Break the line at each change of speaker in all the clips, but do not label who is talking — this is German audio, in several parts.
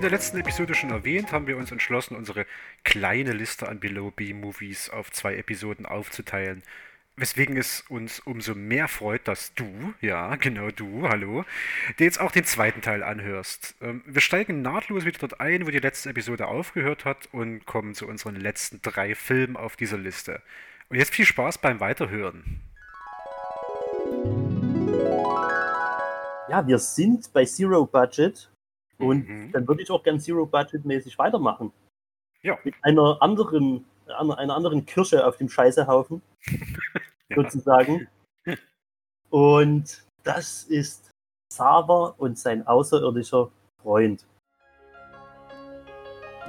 In der letzten Episode schon erwähnt, haben wir uns entschlossen, unsere kleine Liste an Below B-Movies auf zwei Episoden aufzuteilen. Weswegen es uns umso mehr freut, dass du, ja, genau du, hallo, dir jetzt auch den zweiten Teil anhörst. Ähm, wir steigen nahtlos wieder dort ein, wo die letzte Episode aufgehört hat und kommen zu unseren letzten drei Filmen auf dieser Liste. Und jetzt viel Spaß beim Weiterhören.
Ja, wir sind bei Zero Budget und mhm. dann würde ich auch gern Zero Budget mäßig weitermachen. Ja. Mit einer anderen, einer anderen Kirsche auf dem Scheißehaufen, ja. sozusagen. Und das ist Xaver und sein außerirdischer Freund.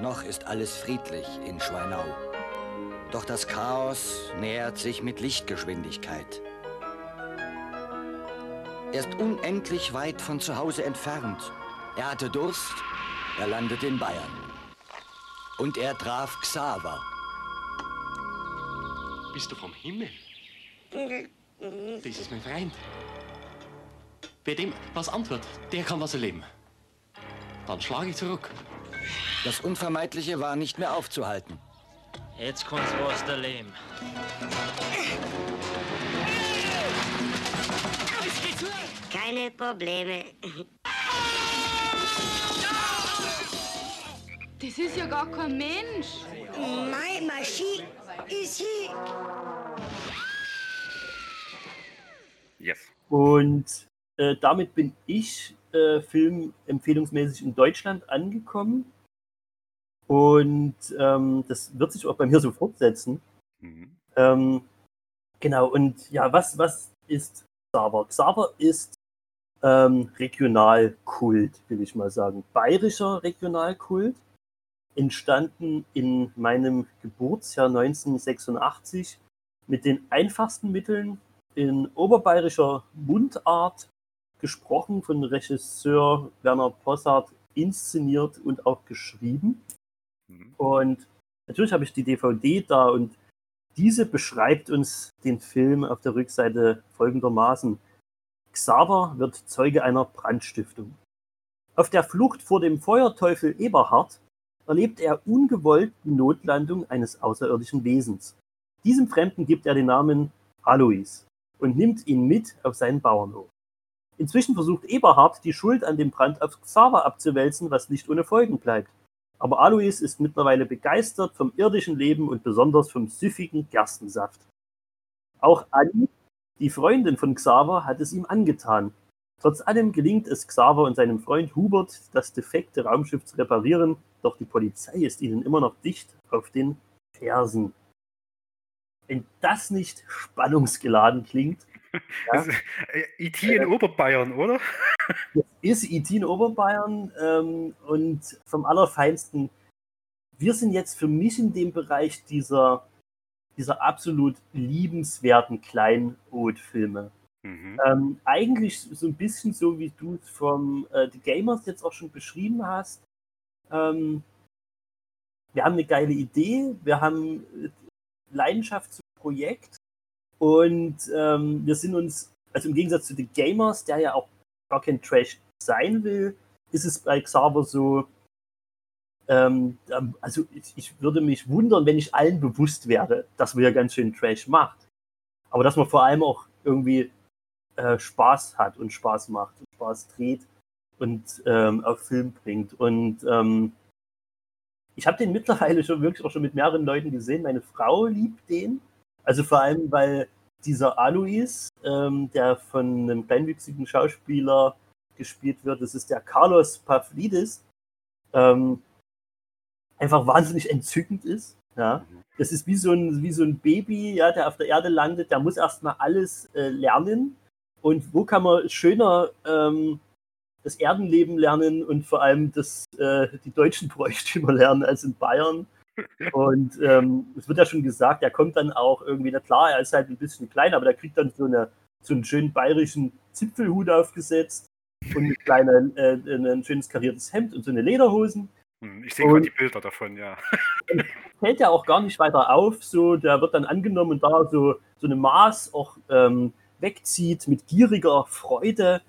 Noch ist alles friedlich in Schweinau. Doch das Chaos nähert sich mit Lichtgeschwindigkeit. Er ist unendlich weit von zu Hause entfernt er hatte Durst, er landete in Bayern. Und er traf Xaver.
Bist du vom Himmel? Das ist mein Freund. Wer dem was antwortet, der kann was erleben. Dann schlage ich zurück.
Das Unvermeidliche war nicht mehr aufzuhalten.
Jetzt kannst du was erleben.
Keine Probleme.
Das ist ja gar kein Mensch.
Meine Maschine ist hier.
Yes. Und äh, damit bin ich äh, filmempfehlungsmäßig in Deutschland angekommen. Und ähm, das wird sich auch bei mir so fortsetzen. Mhm. Ähm, genau, und ja, was, was ist Xaver? Xaver ist ähm, Regionalkult, will ich mal sagen. Bayerischer Regionalkult entstanden in meinem Geburtsjahr 1986 mit den einfachsten Mitteln in oberbayerischer Mundart gesprochen von Regisseur Werner Possart inszeniert und auch geschrieben. Mhm. Und natürlich habe ich die DVD da und diese beschreibt uns den Film auf der Rückseite folgendermaßen. Xaver wird Zeuge einer Brandstiftung. Auf der Flucht vor dem Feuerteufel Eberhard erlebt er ungewollt die Notlandung eines außerirdischen Wesens. Diesem Fremden gibt er den Namen Alois und nimmt ihn mit auf seinen Bauernhof. Inzwischen versucht Eberhard, die Schuld an dem Brand auf Xaver abzuwälzen, was nicht ohne Folgen bleibt. Aber Alois ist mittlerweile begeistert vom irdischen Leben und besonders vom süffigen Gerstensaft. Auch Annie, die Freundin von Xaver, hat es ihm angetan. Trotz allem gelingt es Xaver und seinem Freund Hubert, das defekte Raumschiff zu reparieren doch die Polizei ist ihnen immer noch dicht auf den Fersen. Wenn das nicht spannungsgeladen klingt.
Ja, IT äh, in Oberbayern, oder?
Das ist IT in Oberbayern ähm, und vom Allerfeinsten. Wir sind jetzt für mich in dem Bereich dieser, dieser absolut liebenswerten Kleinod-Filme. Mhm. Ähm, eigentlich so ein bisschen so, wie du es vom äh, The Gamers jetzt auch schon beschrieben hast ähm, wir haben eine geile Idee, wir haben Leidenschaft zum Projekt und ähm, wir sind uns, also im Gegensatz zu den Gamers, der ja auch gar kein Trash sein will, ist es bei Xaver so, ähm, also ich, ich, würde mich wundern, wenn ich allen bewusst werde, dass man ja ganz schön Trash macht. Aber dass man vor allem auch irgendwie äh, Spaß hat und Spaß macht und Spaß dreht und ähm, auf Film bringt. Und ähm, ich habe den mittlerweile schon wirklich auch schon mit mehreren Leuten gesehen. Meine Frau liebt den. Also vor allem, weil dieser Alois, ähm, der von einem kleinwüchsigen Schauspieler gespielt wird, das ist der Carlos Pavlidis, ähm, einfach wahnsinnig entzückend ist. Ja. Das ist wie so, ein, wie so ein Baby, ja, der auf der Erde landet, der muss erstmal alles äh, lernen. Und wo kann man schöner ähm, das Erdenleben lernen und vor allem das, äh, die deutschen Bräuchtümer lernen als in Bayern. Und ähm, es wird ja schon gesagt, er kommt dann auch irgendwie, na klar, er ist halt ein bisschen klein, aber der kriegt dann so, eine, so einen schönen bayerischen Zipfelhut aufgesetzt und ein, kleine, äh, ein schönes kariertes Hemd und so eine Lederhosen.
Hm, ich sehe gerade die Bilder davon, ja.
Fällt ja auch gar nicht weiter auf, so, der wird dann angenommen und da so, so eine Maß auch ähm, wegzieht mit gieriger Freude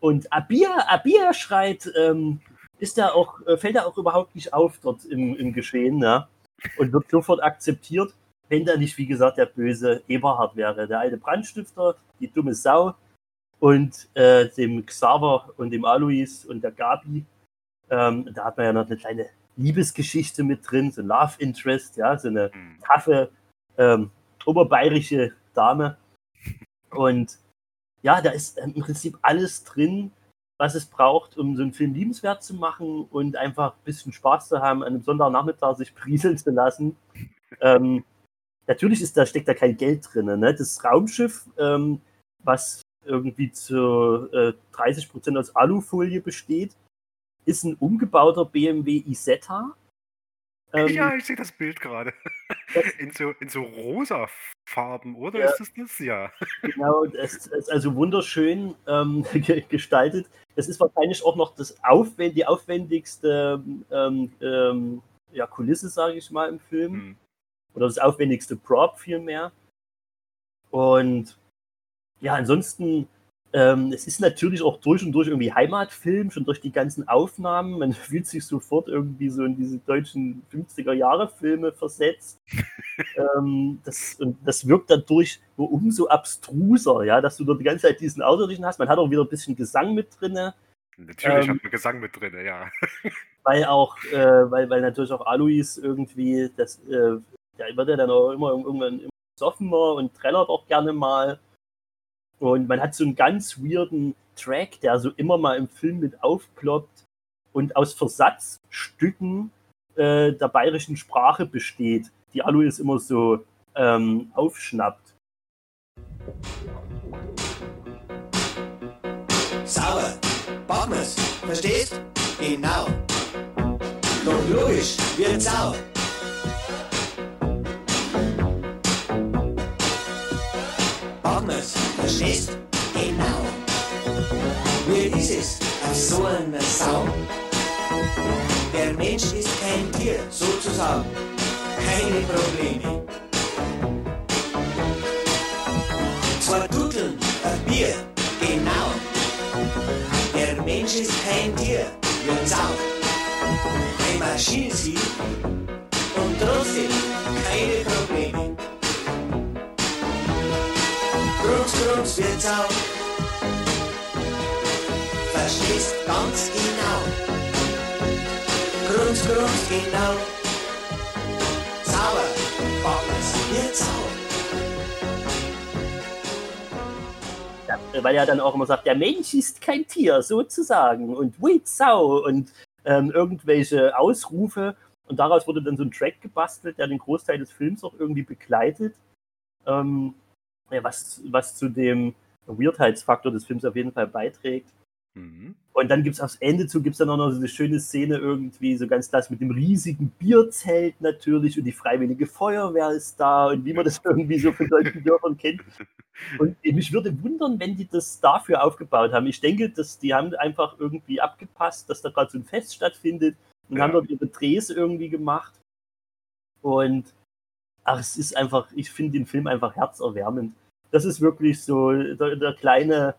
und Abir, Abir schreit, ähm, ist er auch, äh, fällt er auch überhaupt nicht auf dort im, im Geschehen, ja. Und wird sofort akzeptiert, wenn da nicht, wie gesagt, der böse Eberhard wäre. Der alte Brandstifter, die dumme Sau und äh, dem Xaver und dem Alois und der Gabi. Ähm, da hat man ja noch eine kleine Liebesgeschichte mit drin, so ein Love Interest, ja, so eine
Hm.
taffe ähm, oberbayerische Dame. Und ja, da ist im Prinzip alles drin, was es braucht, um so einen Film liebenswert zu machen und einfach ein bisschen Spaß zu haben, an einem Sonntagnachmittag sich prieseln zu lassen. Ähm, natürlich ist da, steckt da kein Geld drin. Ne? Das Raumschiff, ähm, was irgendwie zu äh, 30% aus Alufolie besteht, ist ein umgebauter BMW Isetta. Ähm,
ja, ich sehe das Bild gerade. In so, in so rosa Farben, oder?
Ja.
Ist das das? Ja.
Genau, es ist also wunderschön ähm, ge- gestaltet. Das ist wahrscheinlich auch noch das aufwend die aufwendigste ähm, ähm, ja, Kulisse, sage ich mal, im Film.
Hm.
Oder das aufwendigste Prop vielmehr. Und ja, ansonsten, ähm, es ist natürlich auch durch und durch irgendwie Heimatfilm, schon durch die ganzen Aufnahmen. Man fühlt sich sofort irgendwie so in diese deutschen 50er-Jahre-Filme versetzt. ähm, das, und das wirkt dadurch nur umso abstruser, ja, dass du dort die ganze Zeit diesen Außerirdischen hast. Man hat auch wieder ein bisschen Gesang mit drinne.
Natürlich
Ähm,
hat man Gesang mit drin, ja.
weil auch, äh, weil, weil natürlich auch Alois irgendwie, das, äh, der wird ja dann auch immer irgendwann immer besoffener und trällert auch gerne mal. Und man hat so einen ganz weirden Track, der so immer mal im Film mit aufploppt und aus Versatzstücken äh, der bayerischen Sprache besteht, die Alois immer so ähm, aufschnappt.
Sauer. Pommes. Verstehst? Genau. Doch logisch, wird Sau. Pommes. Verstehst? Genau. Mir ist es auf so eine Sau. Der Mensch ist kein Tier, sozusagen. Keine Probleme. Zwei Duteln, ein Bier, genau. Der Mensch ist kein Tier, wird Sau. Ein Maschinenziel und Wird Sau. Verstehst ganz genau. Grunz, Grunz, genau. Sauer, Pommes wird Sau.
Ja, weil er dann auch immer sagt, der Mensch ist kein Tier, sozusagen. Und wait, Sau und ähm, irgendwelche Ausrufe. Und daraus wurde dann so ein Track gebastelt, der den Großteil des Films auch irgendwie begleitet. Ähm, was, was zu dem Weirdheitsfaktor des Films auf jeden Fall beiträgt.
Mhm.
Und dann gibt es aufs Ende zu, gibt es dann auch noch so eine schöne Szene irgendwie, so ganz klasse mit dem riesigen Bierzelt natürlich und die freiwillige Feuerwehr ist da und wie man das irgendwie so von deutschen Dörfern kennt. Und mich würde wundern, wenn die das dafür aufgebaut haben. Ich denke, dass die haben einfach irgendwie abgepasst, dass da gerade so ein Fest stattfindet und
Ja.
haben dort ihre Drehs irgendwie gemacht. Und ach, es ist einfach, ich finde den Film einfach herzerwärmend. Das ist wirklich so der, der kleine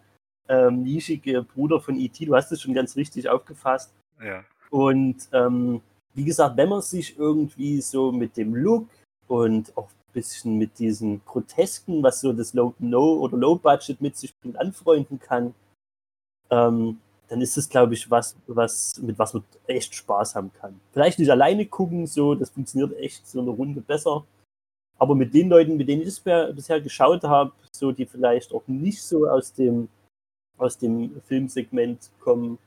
ähm, nischige Bruder von E.T., du hast es schon ganz richtig aufgefasst.
Ja.
Und ähm, wie gesagt, wenn man sich irgendwie so mit dem Look und auch ein bisschen mit diesen Grotesken, was so das Low, no oder Low Budget mit sich bringt, anfreunden kann, ähm, dann ist es, glaube ich, was, was, mit was man echt Spaß haben kann. Vielleicht nicht alleine gucken, so, das funktioniert echt so eine Runde besser. Aber mit den Leuten, mit denen ich es bisher- bisher geschaut habe, so die vielleicht auch nicht so aus dem, aus dem Filmsegment kommen,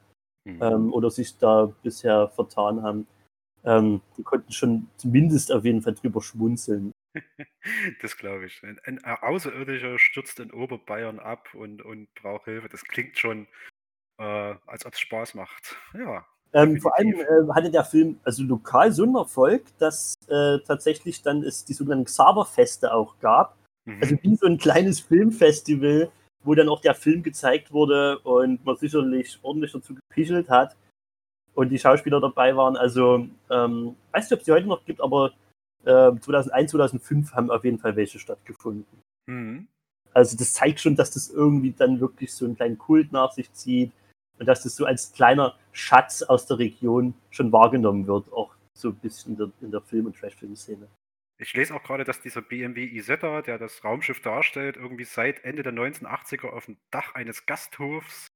Mhm.
ähm, oder sich da bisher vertan haben. Ähm, die konnten schon zumindest auf jeden Fall drüber schmunzeln.
Das glaube ich. Ein, ein Außerirdischer stürzt in Oberbayern ab und, und braucht Hilfe. Das klingt schon, äh, als ob es Spaß macht. Ja.
Ähm, vor allem äh, hatte der Film also lokal so einen Erfolg, dass äh, tatsächlich dann es die sogenannten Xaver-Feste auch gab.
Mhm.
Also wie so ein kleines Filmfestival, wo dann auch der Film gezeigt wurde und man sicherlich ordentlich dazu gepichelt hat und die Schauspieler dabei waren. Also, ähm, weiß nicht, ob es die heute noch gibt, aber äh, 2001, 2005 haben auf jeden Fall welche stattgefunden.
Mhm.
Also das zeigt schon, dass das irgendwie dann wirklich so einen kleinen Kult nach sich zieht. Und dass das so als kleiner Schatz aus der Region schon wahrgenommen wird, auch so ein bisschen in der, in der Film- und Trash-Film-Szene.
Ich lese auch gerade, dass dieser BMW Isetta, der das Raumschiff darstellt, irgendwie seit Ende der 1980er auf dem Dach eines Gasthofs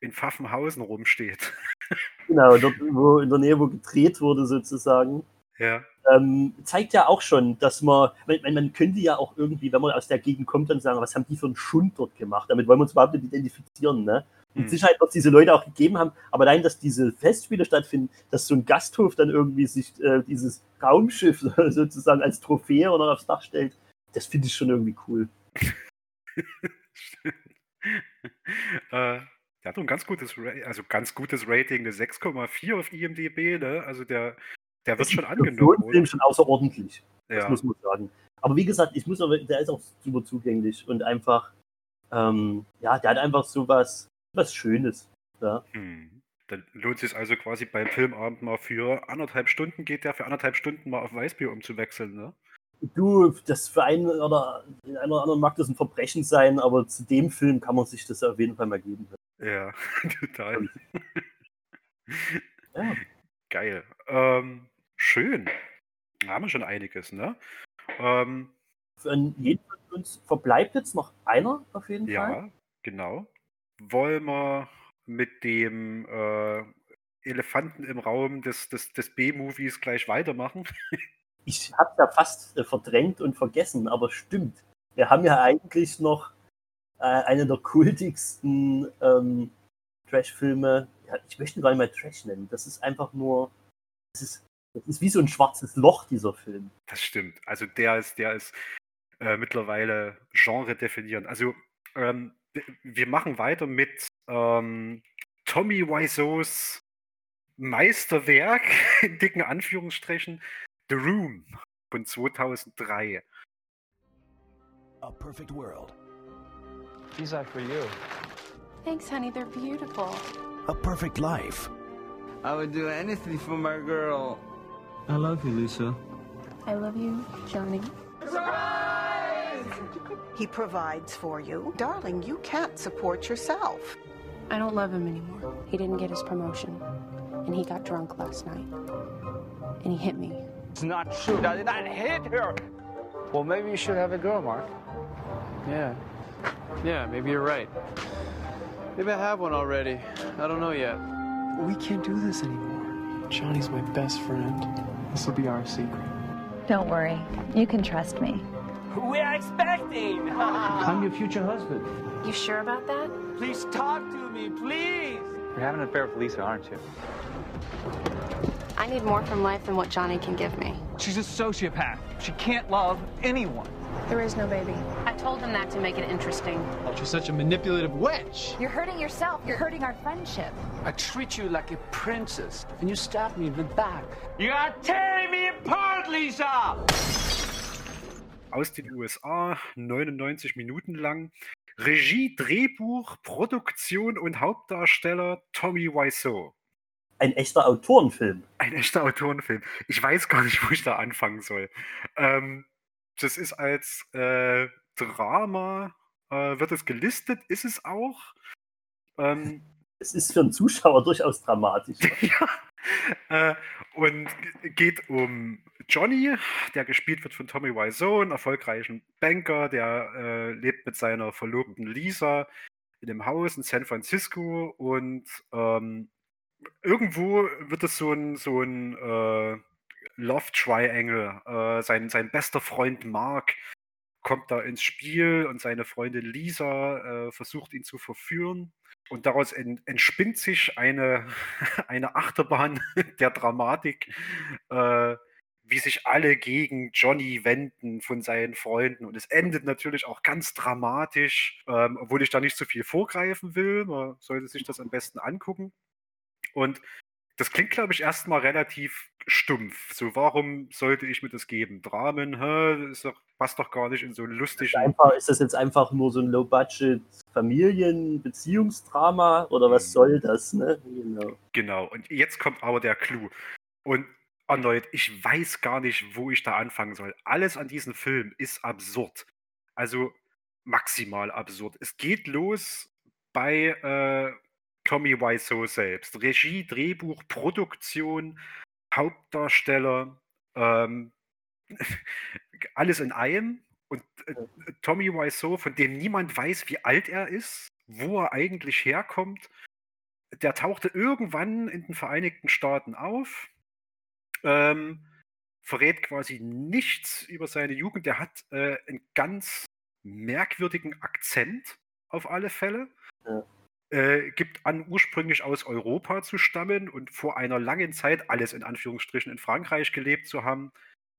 in Pfaffenhausen rumsteht.
Genau, dort, wo in der Nähe, wo gedreht wurde, sozusagen.
ja.
ähm, zeigt ja auch schon, dass man, man, man könnte ja auch irgendwie, wenn man aus der Gegend kommt, dann sagen, was haben die für einen Schund dort gemacht? Damit wollen wir uns überhaupt nicht identifizieren. Ne? Mit
Hm.
Sicherheit wird es diese Leute auch gegeben haben, aber allein, dass diese Festspiele stattfinden, dass so ein Gasthof dann irgendwie sich äh, dieses Raumschiff sozusagen als Trophäe oder aufs Dach stellt, das finde ich schon irgendwie cool.
äh, der hat doch ein ganz gutes, Ra also ganz gutes Rating, eine 6,4 auf IMDb, ne? Also der, der wird
Das ist
schon angenommen,
Film
oder?
schon außerordentlich. Das
Ja.
muss man sagen. Aber wie gesagt, ich muss aber, der ist auch super zugänglich und einfach, ähm, ja, der hat einfach so was, Schönes. Ja.
Hm. Dann lohnt es sich also quasi beim Filmabend mal für anderthalb Stunden geht der für anderthalb Stunden mal auf Weißbier umzuwechseln, ne?
Du, das für einen oder den einen oder anderen mag das ein Verbrechen sein, aber zu dem Film kann man sich das auf jeden Fall mal geben.
Ja, total.
Ja.
Geil. Ähm, schön. Da haben wir schon einiges, ne? Ähm,
Für jeden von uns verbleibt jetzt noch einer auf jeden Fall.
ja, genau. Wollen wir mit dem äh, Elefanten im Raum des, des, des B-Movies gleich weitermachen?
Ich habe ja fast äh, verdrängt und vergessen, aber stimmt. Wir haben ja eigentlich noch äh, eine der kultigsten ähm, Trash-Filme. Ja, ich möchte ihn gar nicht mal Trash nennen. Das ist einfach nur. Das ist, das ist wie so ein schwarzes Loch, dieser Film.
Das stimmt. Also der ist, der ist äh, mittlerweile Genre definierend. Also ähm, wir machen weiter mit ähm, Tommy Wiseaus Meisterwerk in dicken Anführungsstrichen The Room von 2003.
A perfect world.
These are for you.
Thanks, honey. They're beautiful.
A perfect life.
I would do anything for my girl.
I love you, Lisa.
I love you, Johnny.
He provides for you. Darling, you can't support yourself.
I don't love him anymore. He didn't get his promotion. And he got drunk last night. And he hit me.
It's not true. I did not hit her. Well, maybe you should have a girl, Mark. Yeah. Yeah, maybe you're right. Maybe I have one already. I don't know yet. We can't do this anymore. Johnny's my best friend. This will be our secret.
Don't worry. You can trust me.
We are expecting. I'm your future husband.
You sure about that?
Please talk to me, please. You're having an affair with Lisa, aren't you?
I need more from life than what Johnny can give me.
She's a sociopath. She can't love anyone.
There is no baby. I told him that to make it interesting.
But you're such a manipulative witch.
You're hurting yourself. You're hurting our friendship.
I treat you like a princess, and you stab me in the back. You are tearing me apart, Lisa!
Aus den USA, 99 Minuten lang. Regie, Drehbuch, Produktion und Hauptdarsteller Tommy Wiseau.
Ein echter Autorenfilm.
Ein echter Autorenfilm. Ich weiß gar nicht, wo ich da anfangen soll. Ähm, das ist als äh, Drama, äh, wird es gelistet, ist es auch. Ähm,
Es ist für einen Zuschauer durchaus dramatisch.
ja. Äh, und geht um Johnny, der gespielt wird von Tommy Wiseau, einen erfolgreichen Banker, der äh, lebt mit seiner Verlobten Lisa in einem Haus in San Francisco und ähm, irgendwo wird es so ein, so ein äh, Love Triangle. Äh, sein, sein bester Freund Mark kommt da ins Spiel und seine Freundin Lisa äh, versucht ihn zu verführen. Und daraus en, entspinnt sich eine, eine Achterbahn der Dramatik, äh, wie sich alle gegen Johnny wenden von seinen Freunden. Und es endet natürlich auch ganz dramatisch, ähm, obwohl ich da nicht so viel vorgreifen will. Man sollte sich das am besten angucken. Und das klingt, glaube ich, erstmal relativ stumpf. So, warum sollte ich mir das geben? Dramen, hä, ist doch, passt doch gar nicht in so einen lustigen.
Einfach, ist das jetzt einfach nur so ein Low-Budget-Familien-Beziehungsdrama oder was soll das? Ne? Genau.
Genau, und jetzt kommt aber der Clou. Und erneut, ich weiß gar nicht, wo ich da anfangen soll. Alles an diesem Film ist absurd. Also maximal absurd. Es geht los bei, äh, Tommy Wiseau selbst. Regie, Drehbuch, Produktion, Hauptdarsteller, ähm, alles in einem. Und äh, Tommy Wiseau, von dem niemand weiß, wie alt er ist, wo er eigentlich herkommt, der tauchte irgendwann in den Vereinigten Staaten auf, ähm, verrät quasi nichts über seine Jugend. Der hat äh, einen ganz merkwürdigen Akzent auf alle Fälle.
Ja.
Äh, gibt an, ursprünglich aus Europa zu stammen und vor einer langen Zeit, alles in Anführungsstrichen, in Frankreich gelebt zu haben.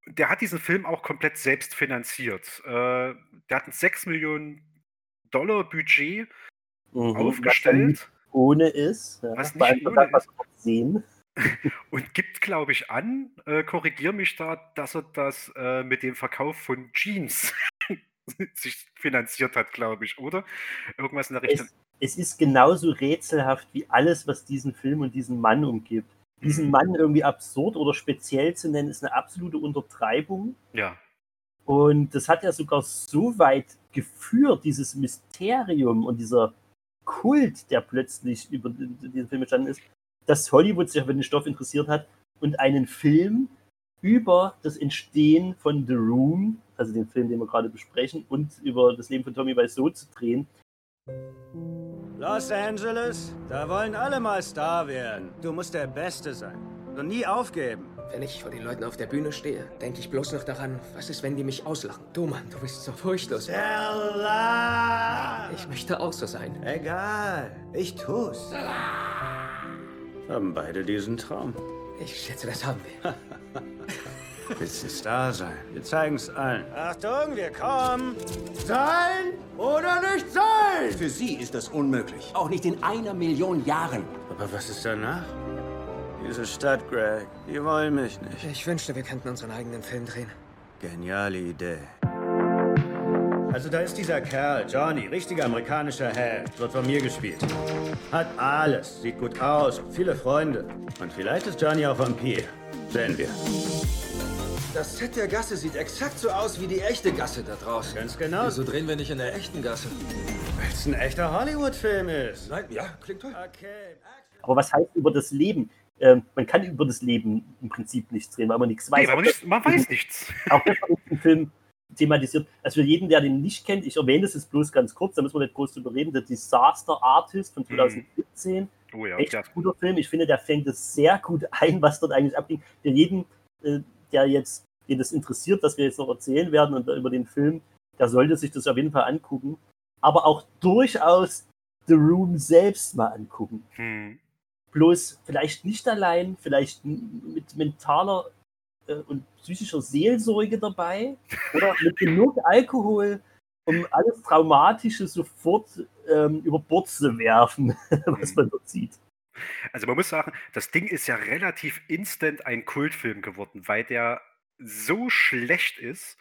Der hat diesen Film auch komplett selbst finanziert. Äh, der hat ein 6 Millionen Dollar Budget
Mhm,
aufgestellt.
Ohne ist. Ja.
Was nicht ohne
wir sehen.
Und gibt, glaube ich, an, äh, korrigier mich da, dass er das äh, mit dem Verkauf von Jeans sich finanziert hat, glaube ich, oder? Irgendwas in der Richtung.
Es, es ist genauso rätselhaft wie alles, was diesen Film und diesen Mann umgibt. Diesen Mann irgendwie absurd oder speziell zu nennen, ist eine absolute Untertreibung.
Ja.
Und das hat ja sogar so weit geführt, dieses Mysterium und dieser Kult, der plötzlich über den Film entstanden ist, dass Hollywood sich für den Stoff interessiert hat und einen Film über das Entstehen von The Room, also den Film, den wir gerade besprechen, und über das Leben von Tommy Wiseau zu drehen.
Los Angeles, da wollen alle mal Star werden. Du musst der Beste sein und nie aufgeben.
Wenn ich vor den Leuten auf der Bühne stehe, denke ich bloß noch daran, was ist, wenn die mich auslachen? Du Mann, du bist so furchtlos.
Stella!
Ich möchte auch so sein.
Egal, ich tu's. Haben beide diesen Traum.
Ich schätze, das haben wir.
Willst du Star sein? Wir zeigen's allen. Achtung, wir kommen. Sein oder nicht sein?
Für Sie ist das unmöglich. Auch nicht in einer Million Jahren.
Aber was ist danach? Diese Stadt, Greg, die wollen mich nicht.
Ich wünschte, wir könnten unseren eigenen Film drehen.
Geniale Idee. Also da ist dieser Kerl, Johnny, richtiger amerikanischer Held, wird von mir gespielt. Hat alles, sieht gut aus, viele Freunde. Und vielleicht ist Johnny auch Vampir. Sehen wir.
Das Set der Gasse sieht exakt so aus wie die echte Gasse da draußen.
Ganz genau.
Wieso drehen wir nicht in der echten Gasse?
Weil es ein echter Hollywood-Film ist.
Nein, ja, klingt toll.
Okay.
Aber was heißt über das Leben? Ähm, man kann über das Leben im Prinzip nichts drehen, weil man nichts weiß.
Nee, aber nicht, man weiß nichts.
Auch das wird im Film thematisiert. Also für jeden, der den nicht kennt, ich erwähne das jetzt bloß ganz kurz, da müssen wir nicht groß drüber reden, der Disaster Artist von 2017.
Oh ja,
Echt
ja.
guter Film. Ich finde, der fängt es sehr gut ein, was dort eigentlich abging. Für jeden, äh, der jetzt, den das interessiert, was wir jetzt noch erzählen werden und über den Film, der sollte sich das auf jeden Fall angucken. Aber auch durchaus The Room selbst mal angucken.
Hm.
Bloß vielleicht nicht allein, vielleicht mit mentaler und psychischer Seelsorge dabei oder mit genug Alkohol, um alles Traumatische sofort ähm, über Bord zu werfen, was man dort sieht.
Also man muss sagen, das Ding ist ja relativ instant ein Kultfilm geworden, weil der so schlecht ist,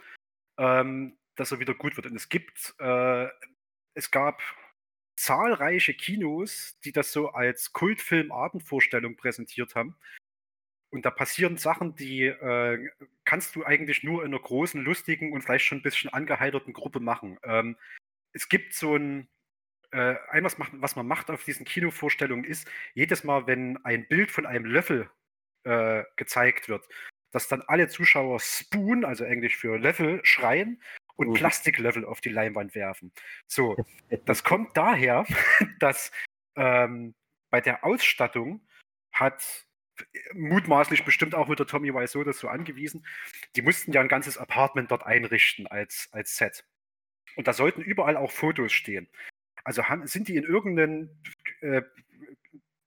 ähm, dass er wieder gut wird. Und es gibt, äh, es gab zahlreiche Kinos, die das so als Kultfilm-Abendvorstellung präsentiert haben. Und da passieren Sachen, die äh, kannst du eigentlich nur in einer großen, lustigen und vielleicht schon ein bisschen angeheiterten Gruppe machen. Ähm, es gibt so ein, äh, ein was, macht, was man macht auf diesen Kinovorstellungen ist, jedes Mal, wenn ein Bild von einem Löffel äh, gezeigt wird, dass dann alle Zuschauer Spoon, also Englisch für Löffel, schreien und
Mhm.
Plastiklöffel auf die Leinwand werfen. So, das kommt daher, dass ähm, bei der Ausstattung hat mutmaßlich bestimmt auch wieder Tommy Wiseau das so angewiesen. Die mussten ja ein ganzes Apartment dort einrichten als, als Set. Und da sollten überall auch Fotos stehen. Also haben, sind die in irgendeinen äh,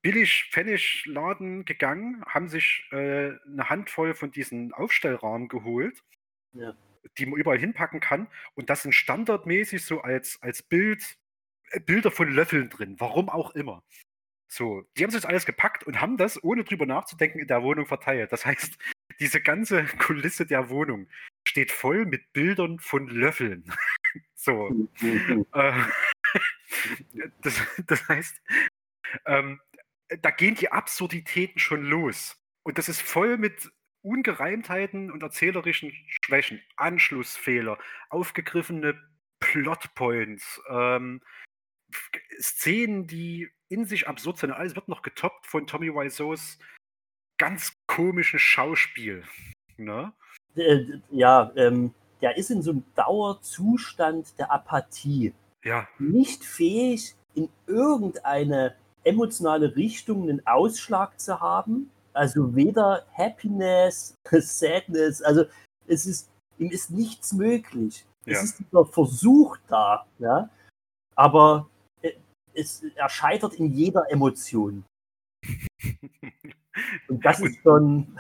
Billig-Pfennig-Laden gegangen, haben sich äh, eine Handvoll von diesen Aufstellrahmen geholt,
Ja.
die man überall hinpacken kann. Und das sind standardmäßig so als, als Bild äh, Bilder von Löffeln drin, warum auch immer. So, die haben sich das alles gepackt und haben das, ohne drüber nachzudenken, in der Wohnung verteilt. Das heißt, diese ganze Kulisse der Wohnung steht voll mit Bildern von Löffeln. so. Äh, das, das heißt, ähm, da gehen die Absurditäten schon los. Und das ist voll mit Ungereimtheiten und erzählerischen Schwächen, Anschlussfehler, aufgegriffene Plotpoints, ähm, Szenen, die in sich absurd sein. Alles wird noch getoppt von Tommy Wiseaus ganz komischen Schauspiel. Ne?
Äh, ja, ähm, der ist in so einem Dauerzustand der Apathie.
Ja.
Nicht fähig, in irgendeine emotionale Richtung einen Ausschlag zu haben. Also weder Happiness, Sadness, also es ist, ihm ist nichts möglich.
Ja.
Es ist dieser Versuch da, ja. Aber es, er scheitert in jeder Emotion. Und das ist schon.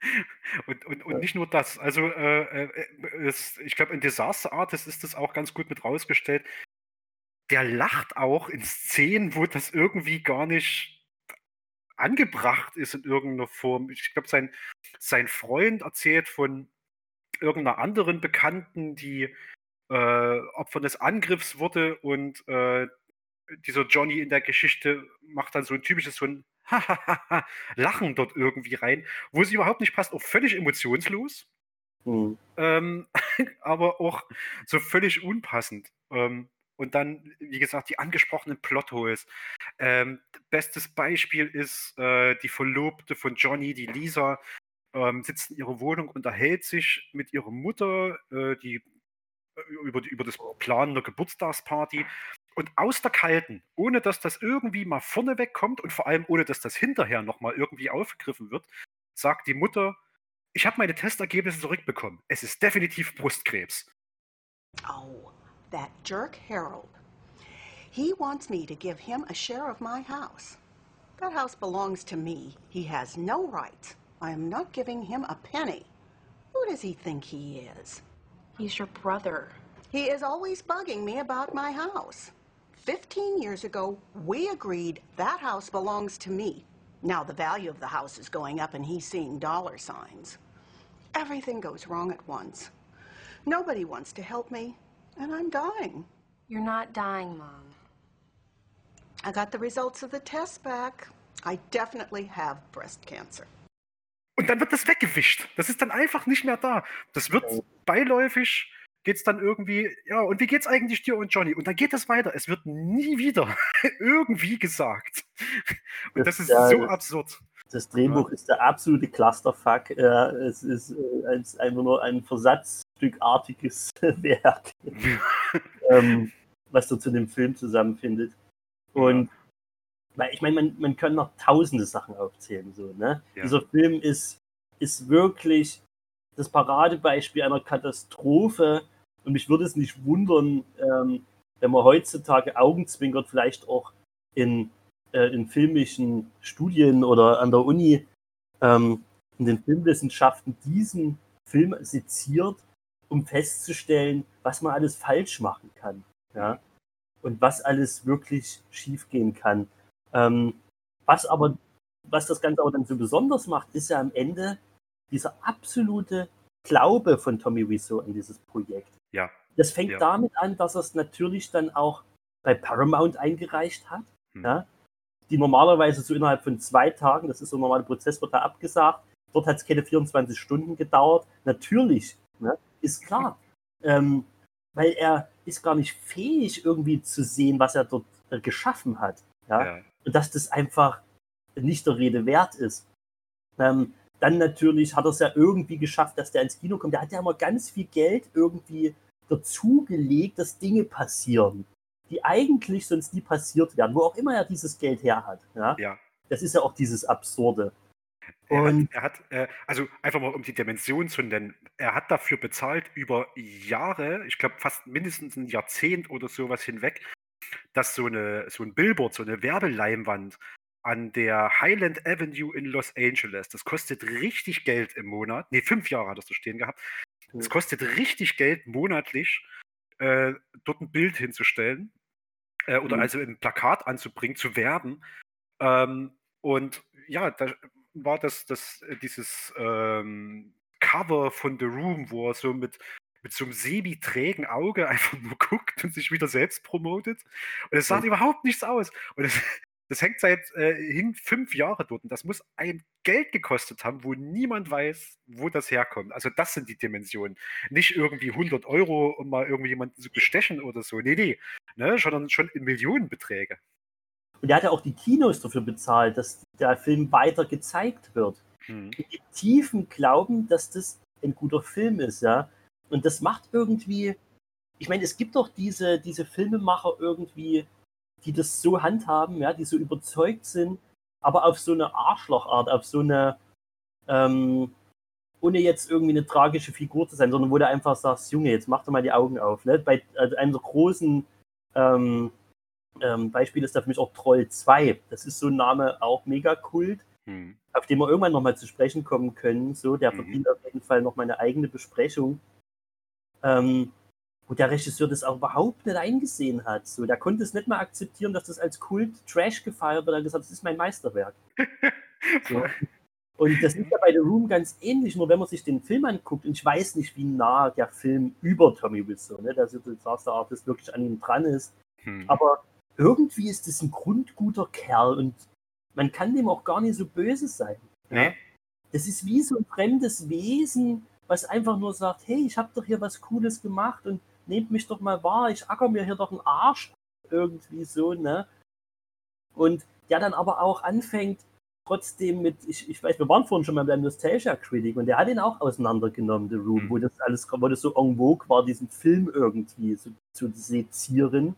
Und, und, und nicht nur das, also äh, äh, es, ich glaube, in Disaster Artist ist das auch ganz gut mit rausgestellt. Der lacht auch in Szenen, wo das irgendwie gar nicht angebracht ist in irgendeiner Form. Ich glaube, sein, sein Freund erzählt von irgendeiner anderen Bekannten, die äh, Opfer des Angriffs wurde und äh, dieser Johnny in der Geschichte macht dann so ein typisches so ein Lachen dort irgendwie rein, wo es überhaupt nicht passt, auch völlig emotionslos,
Hm.
ähm, aber auch so völlig unpassend. Ähm, und dann, wie gesagt, die angesprochenen Plotholes. Ähm, bestes Beispiel ist äh, die Verlobte von Johnny, die Lisa, ähm, sitzt in ihrer Wohnung, unterhält sich mit ihrer Mutter, äh, die äh, über, über das Planen der Geburtstagsparty. Und aus der Kalten, ohne dass das irgendwie mal vorneweg kommt und vor allem ohne dass das hinterher nochmal irgendwie aufgegriffen wird, sagt die Mutter, ich habe meine Testergebnisse zurückbekommen. Es ist definitiv Brustkrebs.
Oh, that jerk Harold. He wants me to give him a share of my house. That house belongs to me. He has no rights. I am not giving him a penny. Who does he think he is?
He's your brother.
He is always bugging me about my house. Fifteen years ago, we agreed that house belongs to me. Now the value of the house is going up and he's seeing dollar signs. Everything goes wrong at once. Nobody wants to help me, and I'm dying.
You're not dying, Mom.
I got the results of the test back. I definitely have breast cancer.
Und dann wird das weggewischt. Das ist dann einfach nicht mehr da. Das wird beiläufig, geht es dann irgendwie, ja, und wie geht's eigentlich dir und Johnny? Und dann geht es weiter. Es wird nie wieder irgendwie gesagt. Und das, ist
ja,
so absurd.
Das Drehbuch ist der absolute Clusterfuck. Äh, es ist äh, es einfach nur ein Versatzstückartiges Werk, ähm, was du zu dem Film zusammenfindet. Und weil ich meine, man, man kann noch tausende Sachen aufzählen. So, ne?
Ja.
Dieser Film ist, ist wirklich das Paradebeispiel einer Katastrophe. Und mich würde es nicht wundern, ähm, wenn man heutzutage Augenzwinkert vielleicht auch in, äh, in filmischen Studien oder an der Uni ähm, in den Filmwissenschaften diesen Film seziert, um festzustellen, was man alles falsch machen kann. Ja? Und was alles wirklich schiefgehen kann. Ähm, was aber, was das Ganze aber dann so besonders macht, ist ja am Ende dieser absolute Glaube von Tommy Wiseau an dieses Projekt.
Ja.
Das fängt
Ja.
damit an, dass er es natürlich dann auch bei Paramount eingereicht hat.
Hm.
Ja, die normalerweise so innerhalb von zwei Tagen, das ist so ein normaler Prozess, wird da abgesagt. Dort hat es keine 24 Stunden gedauert. Natürlich, ne, ist klar. Ähm, weil er ist gar nicht fähig, irgendwie zu sehen, was er dort äh, geschaffen hat. Ja?
Ja.
Und dass das einfach nicht der Rede wert ist. Ähm, dann natürlich hat er es ja irgendwie geschafft, dass der ins Kino kommt. Der hat ja immer ganz viel Geld irgendwie dazugelegt, dass Dinge passieren, die eigentlich sonst nie passiert wären, wo auch immer er dieses Geld her hat. Ja?
Ja.
Das ist ja auch dieses Absurde.
Er hat,
Und
er hat äh, also einfach mal um die Dimension zu nennen, er hat dafür bezahlt über Jahre, ich glaube fast mindestens ein Jahrzehnt oder sowas hinweg, dass so, eine, so ein Billboard, so eine Werbeleinwand an der Highland Avenue in Los Angeles, das kostet richtig Geld im Monat. Ne, fünf Jahre hat das da stehen gehabt. Es
Mhm.
kostet richtig Geld monatlich, äh, dort ein Bild hinzustellen äh, oder
Mhm.
also ein Plakat anzubringen, zu werben. Ähm, und ja, da war das, das äh, dieses ähm, Cover von The Room, wo er so mit, mit so einem semi-trägen Auge einfach nur guckt und sich wieder selbst promotet. Und es sah
Mhm.
überhaupt nichts aus. Und es, das hängt seit äh, hin fünf Jahre dort. Und das muss ein Geld gekostet haben, wo niemand weiß, wo das herkommt. Also das sind die Dimensionen. Nicht irgendwie 100 Euro, um mal irgendwie jemanden zu bestechen oder so. Nee, nee. Ne? Sondern schon in Millionenbeträge.
Und er hat ja auch die Kinos dafür bezahlt, dass der Film weiter gezeigt wird.
Hm.
Dem tiefen Glauben, dass das ein guter Film ist, ja. Und das macht irgendwie, ich meine, es gibt doch diese, diese Filmemacher irgendwie, die das so handhaben, ja, die so überzeugt sind, aber auf so eine Arschlochart, auf so eine, ähm, ohne jetzt irgendwie eine tragische Figur zu sein, sondern wo du einfach sagst, Junge, jetzt mach doch mal die Augen auf. Ne? Bei also einem der großen ähm, ähm, Beispiel ist da für mich auch Troll 2. Das ist so ein Name auch mega kult,
Hm.
auf den wir irgendwann nochmal zu sprechen kommen können. So, der
Mhm.
verdient auf jeden Fall noch mal eine eigene Besprechung. Ähm, wo der Regisseur das auch überhaupt nicht eingesehen hat. So, der konnte es nicht mal akzeptieren, dass das als Kult-Trash gefeiert wird. Er hat gesagt, das ist mein Meisterwerk. So. Und das ist ja bei The Room ganz ähnlich, nur wenn man sich den Film anguckt, und ich weiß nicht, wie nah der Film über Tommy Wiseau, ne, dass jetzt Disaster Artist wirklich an ihm dran ist,
Hm.
aber irgendwie ist es ein grundguter Kerl und man kann dem auch gar nicht so böse sein.
Nee.
Das ist wie so ein fremdes Wesen, was einfach nur sagt, hey, ich habe doch hier was Cooles gemacht und nehmt mich doch mal wahr, ich acker mir hier doch einen Arsch irgendwie so, ne? Und der dann aber auch anfängt, trotzdem mit, ich, ich weiß, wir waren vorhin schon mal beim Nostalgia Critic und der hat ihn auch auseinandergenommen, The Room, wo das alles, wo das so en vogue war, diesen Film irgendwie so, zu sezieren.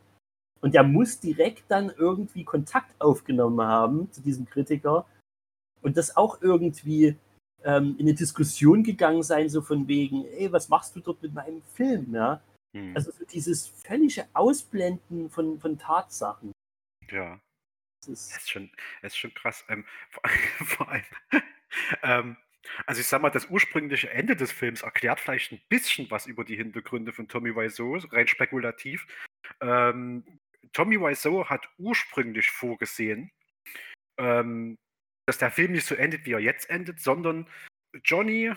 Und der muss direkt dann irgendwie Kontakt aufgenommen haben zu diesem Kritiker und das auch irgendwie ähm, in eine Diskussion gegangen sein, so von wegen, ey, was machst du dort mit meinem Film, ja?
Hm.
Also so dieses völlige Ausblenden von, von Tatsachen.
Ja.
Das ist,
Das ist schon, das ist schon krass. Ähm, vor, vor allem, ähm, also ich sag mal, das ursprüngliche Ende des Films erklärt vielleicht ein bisschen was über die Hintergründe von Tommy Wiseau, rein spekulativ. Ähm, Tommy Wiseau hat ursprünglich vorgesehen, ähm, dass der Film nicht so endet, wie er jetzt endet, sondern Johnny,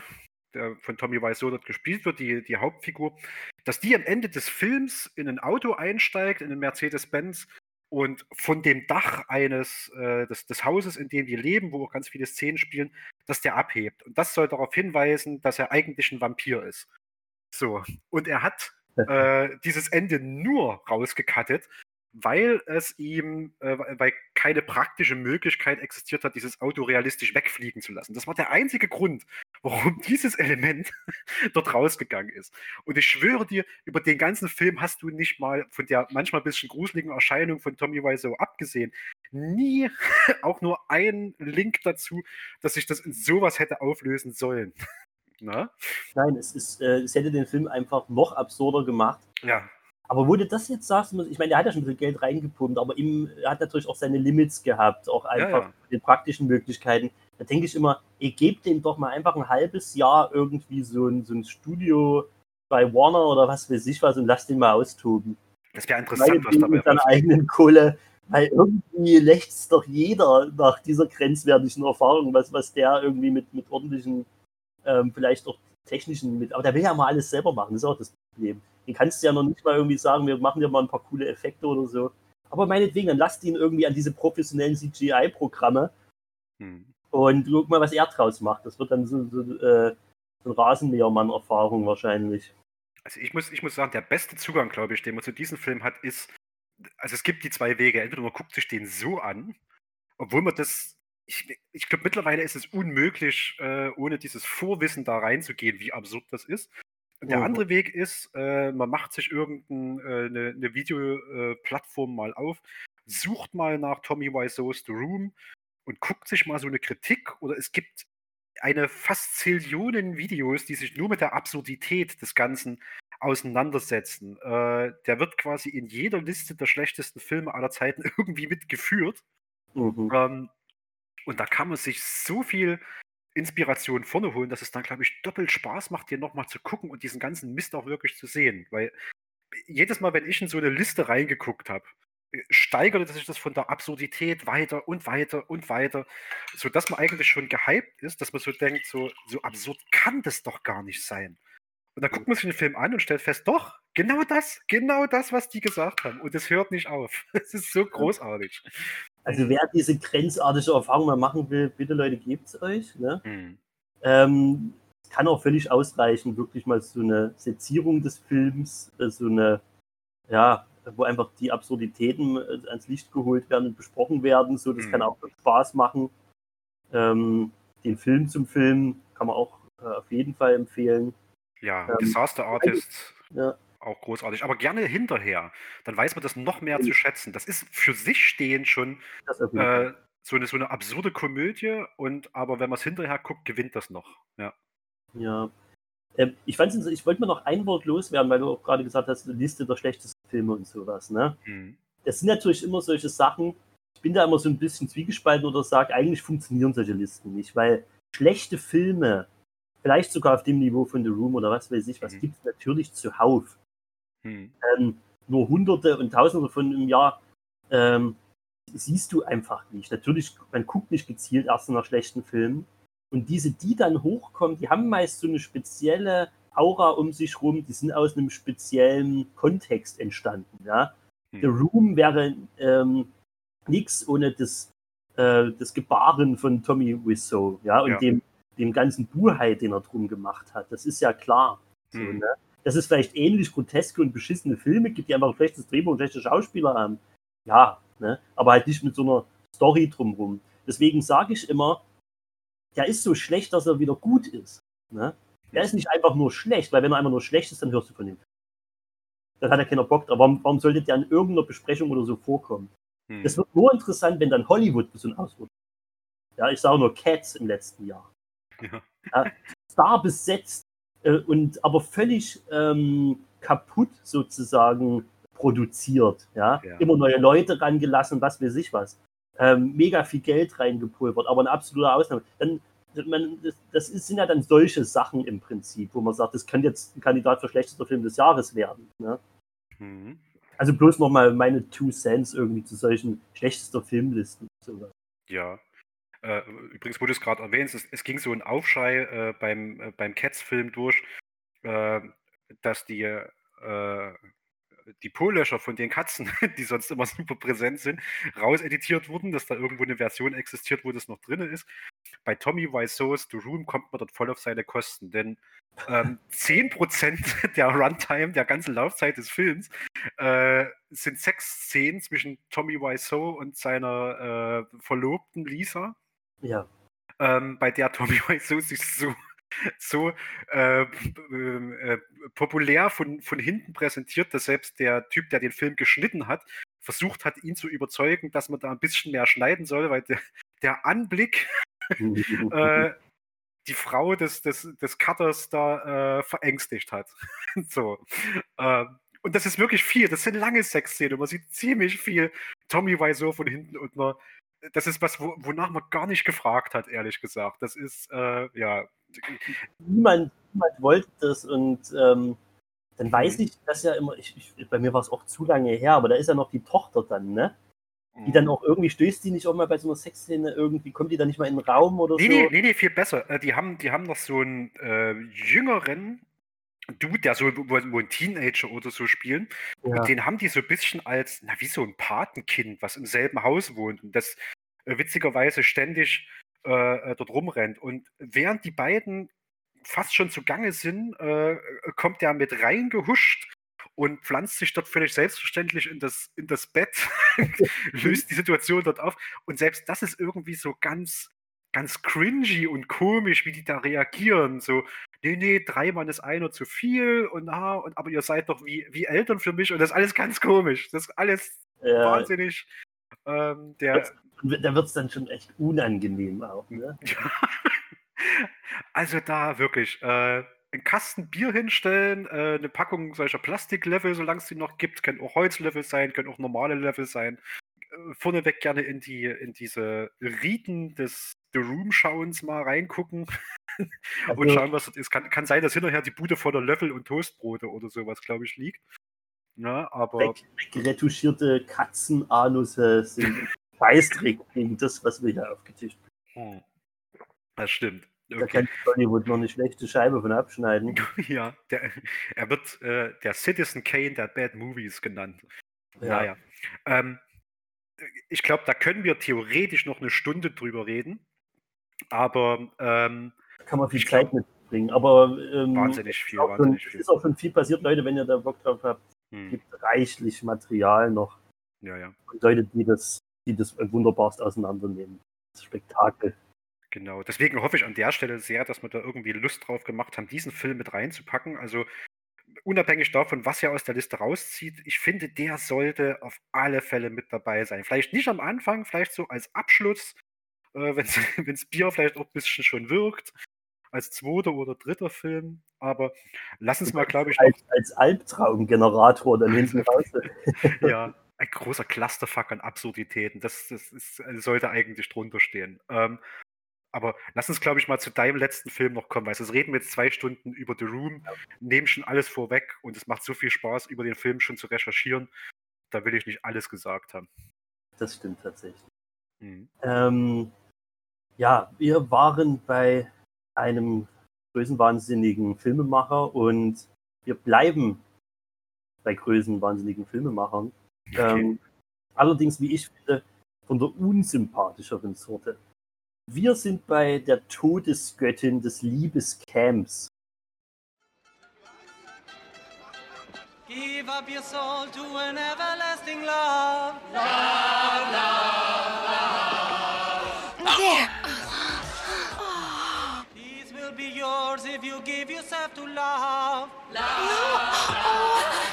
der von Tommy Wiseau dort gespielt wird, die, die Hauptfigur, dass die am Ende des Films in ein Auto einsteigt, in einen Mercedes-Benz und von dem Dach eines äh, des, des Hauses, in dem die leben, wo auch ganz viele Szenen spielen, dass der abhebt. Und das soll darauf hinweisen, dass er eigentlich ein Vampir ist. So. Und er hat äh, dieses Ende nur rausgekattet, weil es ihm, äh, weil keine praktische Möglichkeit existiert hat, dieses Auto realistisch wegfliegen zu lassen. Das war der einzige Grund, warum dieses Element dort rausgegangen ist. Und ich schwöre dir, über den ganzen Film hast du nicht mal von der manchmal ein bisschen gruseligen Erscheinung von Tommy Wiseau abgesehen, nie auch nur einen Link dazu, dass sich das in sowas hätte auflösen sollen. Na?
Nein, es, ist, äh, es hätte den Film einfach noch absurder gemacht.
Ja.
Aber wo du das jetzt sagst, ich meine, der hat ja schon ein bisschen Geld reingepumpt, aber ihm er hat natürlich auch seine Limits gehabt, auch einfach
ja.
mit den praktischen Möglichkeiten. Da denke ich immer, ihr gebt dem doch mal einfach ein halbes Jahr irgendwie so ein, so ein Studio bei Warner oder was weiß ich was und lasst den mal austoben.
Das wäre interessant, was
Meinetwegen
dabei
mit seiner eigenen Kohle, weil irgendwie lächzt doch jeder nach dieser grenzwertigen Erfahrung, was, was der irgendwie mit, mit ordentlichen, ähm, vielleicht auch technischen, mit, aber der will ja mal alles selber machen, das ist auch das Problem. Den kannst du ja noch nicht mal irgendwie sagen, wir machen dir mal ein paar coole Effekte oder so. Aber meinetwegen, dann lasst ihn irgendwie an diese professionellen CGI-Programme
Hm.
Und guck mal, was er draus macht. Das wird dann so, so, äh, so eine Rasenmähermann-Erfahrung wahrscheinlich.
Also ich muss, ich muss sagen, der beste Zugang, glaube ich, den man zu diesem Film hat, ist, also es gibt die zwei Wege. Entweder man guckt sich den so an, obwohl man das, ich, ich glaube mittlerweile ist es unmöglich, äh, ohne dieses Vorwissen da reinzugehen, wie absurd das ist. Und der
Mhm.
andere Weg ist, äh, man macht sich irgendeine äh, eine- eine Videoplattform mal auf, sucht mal nach Tommy Wiseau's The Room und guckt sich mal so eine Kritik oder es gibt eine fast Zillionen Videos, die sich nur mit der Absurdität des Ganzen auseinandersetzen. Äh, der wird quasi in jeder Liste der schlechtesten Filme aller Zeiten irgendwie mitgeführt.
Mhm.
Ähm, und da kann man sich so viel Inspiration vorne holen, dass es dann, glaube ich, doppelt Spaß macht, dir nochmal zu gucken und diesen ganzen Mist auch wirklich zu sehen. Weil jedes Mal, wenn ich in so eine Liste reingeguckt habe, steigerte sich das von der Absurdität weiter und weiter und weiter, sodass man eigentlich schon gehypt ist, dass man so denkt, so, so absurd kann das doch gar nicht sein. Und dann guckt man sich den Film an und stellt fest, doch, genau das, genau das, was die gesagt haben. Und es hört nicht auf. Es ist so großartig.
Also wer diese grenzartige Erfahrung mal machen will, bitte Leute, gebt es euch. Ne?
Hm.
Ähm, es kann auch völlig ausreichen, wirklich mal so eine Sezierung des Films, äh, so eine, ja, wo einfach die Absurditäten äh, ans Licht geholt werden und besprochen werden. So, das
Mhm.
kann auch Spaß machen. Ähm, den Film zum Film kann man auch äh, auf jeden Fall empfehlen.
Ja,
Ähm,
Disaster Artist.
Ja.
Auch großartig. Aber gerne hinterher. Dann weiß man das noch mehr zu schätzen. Das ist für sich stehend schon äh, so, eine, so eine absurde Komödie. Und aber wenn man es hinterher guckt, gewinnt das noch. Ja.
Ja. Ähm, ich ich wollte mir noch ein Wort loswerden, weil du auch gerade gesagt hast, Liste der schlechtesten Filme und sowas, ne?
Mhm.
Das sind natürlich immer solche Sachen, ich bin da immer so ein bisschen zwiegespalten oder sage, eigentlich funktionieren solche Listen nicht, weil schlechte Filme, vielleicht sogar auf dem Niveau von The Room oder was weiß ich, was gibt es natürlich zuhauf.
Hm.
Ähm, nur Hunderte und Tausende von im Jahr ähm, siehst du einfach nicht. Natürlich, man guckt nicht gezielt erst nach schlechten Filmen. Und diese, die dann hochkommen, die haben meist so eine spezielle Aura um sich rum, die sind aus einem speziellen Kontext entstanden. Ja? The Room wäre ähm, nichts ohne das, äh, das Gebaren von Tommy Wiseau, ja, und
Ja.
dem, dem ganzen Buhai, den er drum gemacht hat. Das ist ja klar. So,
Mhm.
ne? Dass es vielleicht ähnlich groteske und beschissene Filme gibt, die einfach ein schlechtes Drehbuch und schlechte Schauspieler haben. Ja, ne? aber halt nicht mit so einer Story drumrum. Deswegen sage ich immer, der ist so schlecht, dass er wieder gut ist. Ne? Der ist nicht einfach nur schlecht, weil wenn er einfach nur schlecht ist, dann hörst du von ihm. Dann hat er keiner Bock drauf. Warum, warum sollte der in irgendeiner Besprechung oder so vorkommen?
Hm.
Das wird nur interessant, wenn dann Hollywood so ein Auswurf. Ja, ich sage nur Cats im letzten Jahr.
Ja.
Ja, Star besetzt äh, und aber völlig ähm, kaputt sozusagen produziert. Ja?
Ja.
Immer neue Leute rangelassen, was weiß ich was. Ähm, mega viel Geld reingepulvert, aber eine absolute Ausnahme. Dann, man, das, das ist, sind ja dann solche Sachen im Prinzip, wo man sagt, das könnte jetzt ein Kandidat für schlechtester Film des Jahres werden. Ne?
Mhm.
Also bloß nochmal meine Two Cents irgendwie zu solchen schlechtester Filmlisten. Sowas.
Ja. Äh, übrigens, wo du es gerade erwähnst, es, es ging so ein Aufschrei äh, beim, äh, beim Cats-Film durch, äh, dass die, äh, die Po-Löcher von den Katzen, die sonst immer super präsent sind, rauseditiert wurden, dass da irgendwo eine Version existiert, wo das noch drin ist. Bei Tommy Wiseau's The Room kommt man dort voll auf seine Kosten, denn ähm, 10% der Runtime, der ganzen Laufzeit des Films, äh, sind Sexszenen zwischen Tommy Wiseau und seiner äh, Verlobten Lisa,
Ja.
ähm, bei der Tommy Wiseau sich so, so äh, äh, populär von, von hinten präsentiert, dass selbst der Typ, der den Film geschnitten hat, versucht hat, ihn zu überzeugen, dass man da ein bisschen mehr schneiden soll, weil der, der Anblick äh, die Frau des, des, des Cutters da äh, verängstigt hat. so. Ähm, und das ist wirklich viel. Das sind lange Sexszenen. Man sieht ziemlich viel Tommy Wiseau von hinten und man, das ist was, wo, wonach man gar nicht gefragt hat, ehrlich gesagt. Das ist, äh, ja.
niemand, niemand wollte das und ähm, dann weiß ich das ja immer, ich, ich, bei mir war es auch zu lange her, aber da ist ja noch die Tochter dann, ne? Die dann auch irgendwie stößt die nicht auch mal bei so einer Sexszene irgendwie, kommt die dann nicht mal in den Raum oder
Nee,
so?
nee, nee, nee, viel besser. Äh, Die haben, die haben noch so einen äh, jüngeren Dude, der so wo, ein Teenager oder so spielen.
Ja.
Und den haben die so ein bisschen als, na, wie so ein Patenkind, was im selben Haus wohnt und das äh, witzigerweise ständig äh, äh, dort rumrennt. Und während die beiden fast schon zugange sind, äh, kommt der mit reingehuscht und pflanzt sich dort völlig selbstverständlich in das, in das Bett, löst die Situation dort auf. Und selbst das ist irgendwie so ganz, ganz cringy und komisch, wie die da reagieren. So, nee, nee, drei Mann ist einer zu viel und ah, und aber ihr seid doch wie, wie Eltern für mich und das ist alles ganz komisch. Das ist alles
Ja.
wahnsinnig. Ähm, der,
Da wird es dann schon echt unangenehm auch, ne?
Also da wirklich äh, einen Kasten Bier hinstellen, äh, eine Packung solcher Plastiklevel, solange es die noch gibt, können auch Holzlevel sein, können auch normale Level sein. Äh, vorneweg gerne in die in diese Riten des The Room Schauens mal reingucken und
Also-
schauen, was das ist. Kann, kann sein, dass hinterher die Bude voller Löffel und Toastbrote oder sowas, glaube ich, liegt. Ja, aber
Weg, wegretuschierte Katzenanusse sind Scheißdreck gegen das, was wir hier aufgetischt
Hm. das stimmt.
Da
Okay.
kann Hollywood noch eine schlechte Scheibe von abschneiden.
Ja, der, er wird äh, der Citizen Kane der Bad Movies genannt.
Ja.
Naja. Ähm, ich glaube, da können wir theoretisch noch eine Stunde drüber reden. Aber ähm,
Da kann man viel Zeit mitbringen. Aber ähm,
wahnsinnig viel,
schon,
wahnsinnig viel.
ist auch schon viel passiert, Leute, wenn ihr da Bock drauf habt. Es gibt reichlich Material noch.
Ja, ja.
Und Leute, die das, die das wunderbarst auseinandernehmen. Das Spektakel.
Genau. Deswegen hoffe ich an der Stelle sehr, dass wir da irgendwie Lust drauf gemacht haben, diesen Film mit reinzupacken. Also unabhängig davon, was er aus der Liste rauszieht, ich finde, der sollte auf alle Fälle mit dabei sein. Vielleicht nicht am Anfang, vielleicht so als Abschluss, äh, wenn das Bier vielleicht auch ein bisschen schon wirkt, als zweiter oder dritter Film. Aber lass uns mal, glaube ich,
als, als Albtraumgenerator dann hinten raus.
ja, ein großer Clusterfuck an Absurditäten. Das, das ist, sollte eigentlich drunter stehen. Ähm, aber lass uns, glaube ich, mal zu deinem letzten Film noch kommen, weil also, reden wir jetzt zwei Stunden über The Room, ja. nehmen schon alles vorweg und es macht so viel Spaß, über den Film schon zu recherchieren. Da will ich nicht alles gesagt haben.
Das stimmt tatsächlich. Mhm. Ähm, ja, wir waren bei einem größenwahnsinnigen Filmemacher und wir bleiben bei größenwahnsinnigen Filmemachern. Okay. Ähm, allerdings, wie ich finde, von der unsympathischeren Sorte. Wir sind bei der Todesgöttin des Liebescamps. Give up your soul to an everlasting love. Love, love, love. Yeah. Peace will be yours if you give yourself to love. Love. love.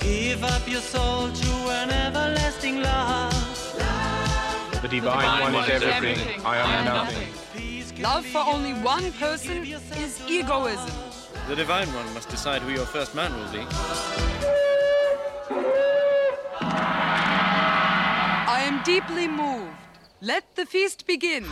Give up your soul
The divine, divine one, is everything. everything. I am nothing.
Love for only one person is egoism.
The divine one must decide who your first man will be.
I am deeply moved. Let the feast begin.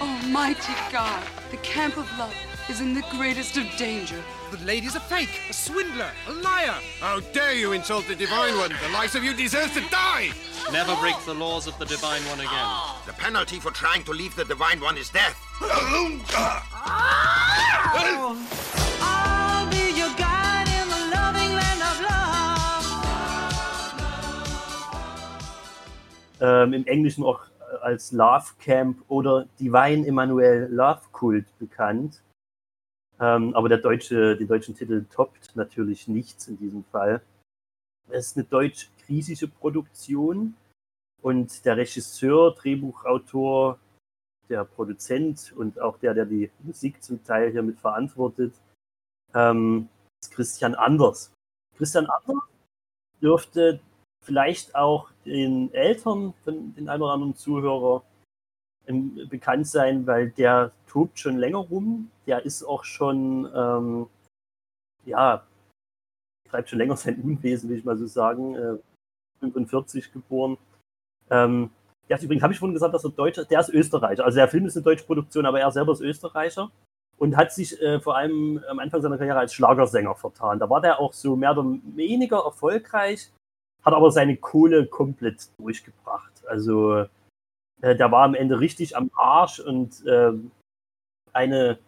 Almighty God. The camp of love is in the greatest of danger.
The lady's a fake, a swindler, a liar. How dare you insult the Divine One? The likes of you deserve to die!
Never break the laws of the Divine One again.
The penalty for trying to leave the Divine One is death.
Ähm, Im Englischen auch äh, als Love Camp oder Divine Emmanuel Love Cult bekannt. Ähm, aber der deutsche, die deutschen Titel toppt natürlich nichts in diesem Fall. Es ist eine deutsch-griechische Produktion und der Regisseur, Drehbuchautor, der Produzent und auch der, der die Musik zum Teil hier mit verantwortet, ähm, ist Christian Anders. Christian Anders dürfte vielleicht auch den Eltern von den ein oder anderen Zuhörer ähm, bekannt sein, weil der tobt schon länger rum. Der ist auch schon, ähm, ja, treibt schon länger sein Unwesen, will ich mal so sagen. Äh, 45 geboren. Ähm, der ist übrigens, habe ich vorhin gesagt, dass er Deutscher, der ist Österreicher. Also der Film ist eine deutsche Produktion, aber er selber ist Österreicher und hat sich äh, vor allem am Anfang seiner Karriere als Schlagersänger vertan. Da war der auch so mehr oder weniger erfolgreich hat aber seine Kohle komplett durchgebracht. Also äh, der war am Ende richtig am Arsch und äh, eine,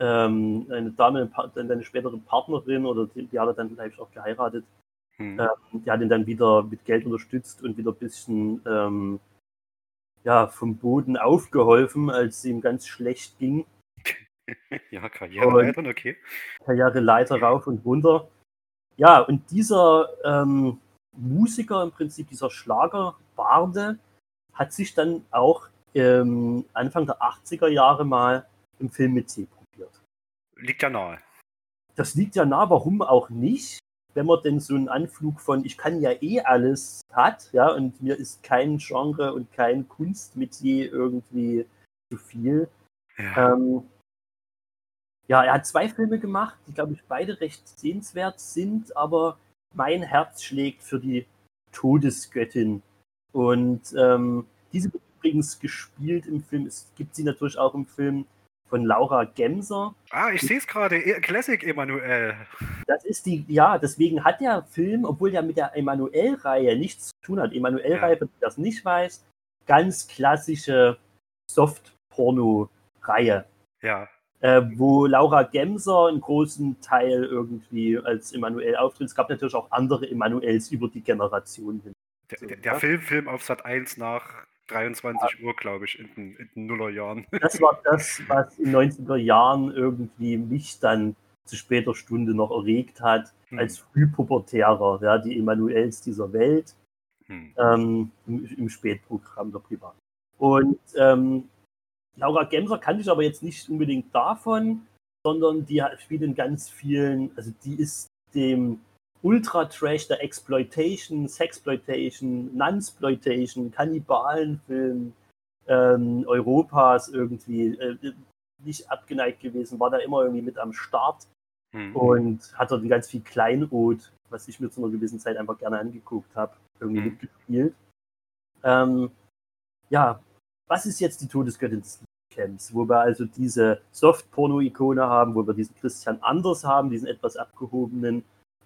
ähm, eine Dame, seine spätere Partnerin oder die, die hat er dann vielleicht auch geheiratet, hm. ähm, die hat ihn dann wieder mit Geld unterstützt und wieder ein bisschen ähm, ja, vom Boden aufgeholfen, als es ihm ganz schlecht ging.
ja, Karriereleiter, okay.
Karriereleiter rauf und runter. Ja, und dieser ähm, Musiker im Prinzip, dieser Schlagerbarde, hat sich dann auch ähm, Anfang der 80er Jahre mal im Film mit C probiert.
Liegt ja nahe.
Das liegt ja nahe, warum auch nicht? Wenn man denn so einen Anflug von ich kann ja eh alles hat, ja, und mir ist kein Genre und kein Kunstmetier irgendwie zu viel. Ja. Ähm, ja, er hat zwei Filme gemacht, die, glaube ich, beide recht sehenswert sind, aber mein Herz schlägt für die Todesgöttin. Und ähm, diese wird übrigens gespielt im Film. Es gibt sie natürlich auch im Film von Laura Gemser.
Ah, ich sehe es gerade. E, Classic Emanuel.
Das ist die, ja, deswegen hat der Film, obwohl der mit der Emanuel-Reihe nichts zu tun hat, Emanuel-Reihe, ja. wenn du das nicht weiß, ganz klassische Soft-Porno-Reihe.
Ja
äh, wo Laura Gemser einen großen Teil irgendwie als Emanuel auftritt. Es gab natürlich auch andere Emanuels über die Generation hin.
Der, der, der
ja.
Film, Film auf Sat 1 nach 23 Uhr, glaube ich, in den, in den Nullerjahren.
Das war das, was in den 90er Jahren irgendwie mich dann zu später Stunde noch erregt hat,
Hm.
als Frühpubertärer, ja, die Emanuels dieser Welt
Hm.
ähm, im, im Spätprogramm der Privat. Und ähm, Laura Gemser kannte ich aber jetzt nicht unbedingt davon, sondern die spielt in ganz vielen, also die ist dem Ultra-Trash der Exploitation, Sexploitation, Nunsploitation, Kannibalenfilm ähm, Europas irgendwie äh, nicht abgeneigt gewesen, war da immer irgendwie mit am Start
Hm.
und hat dort ganz viel Kleinod, was ich mir zu einer gewissen Zeit einfach gerne angeguckt habe, irgendwie
Mhm.
mitgespielt. Ähm, ja, was ist jetzt die Todesgöttin des Camps, wo wir also diese Soft-Porno-Ikone haben, wo wir diesen Christian Anders haben, diesen etwas abgehobenen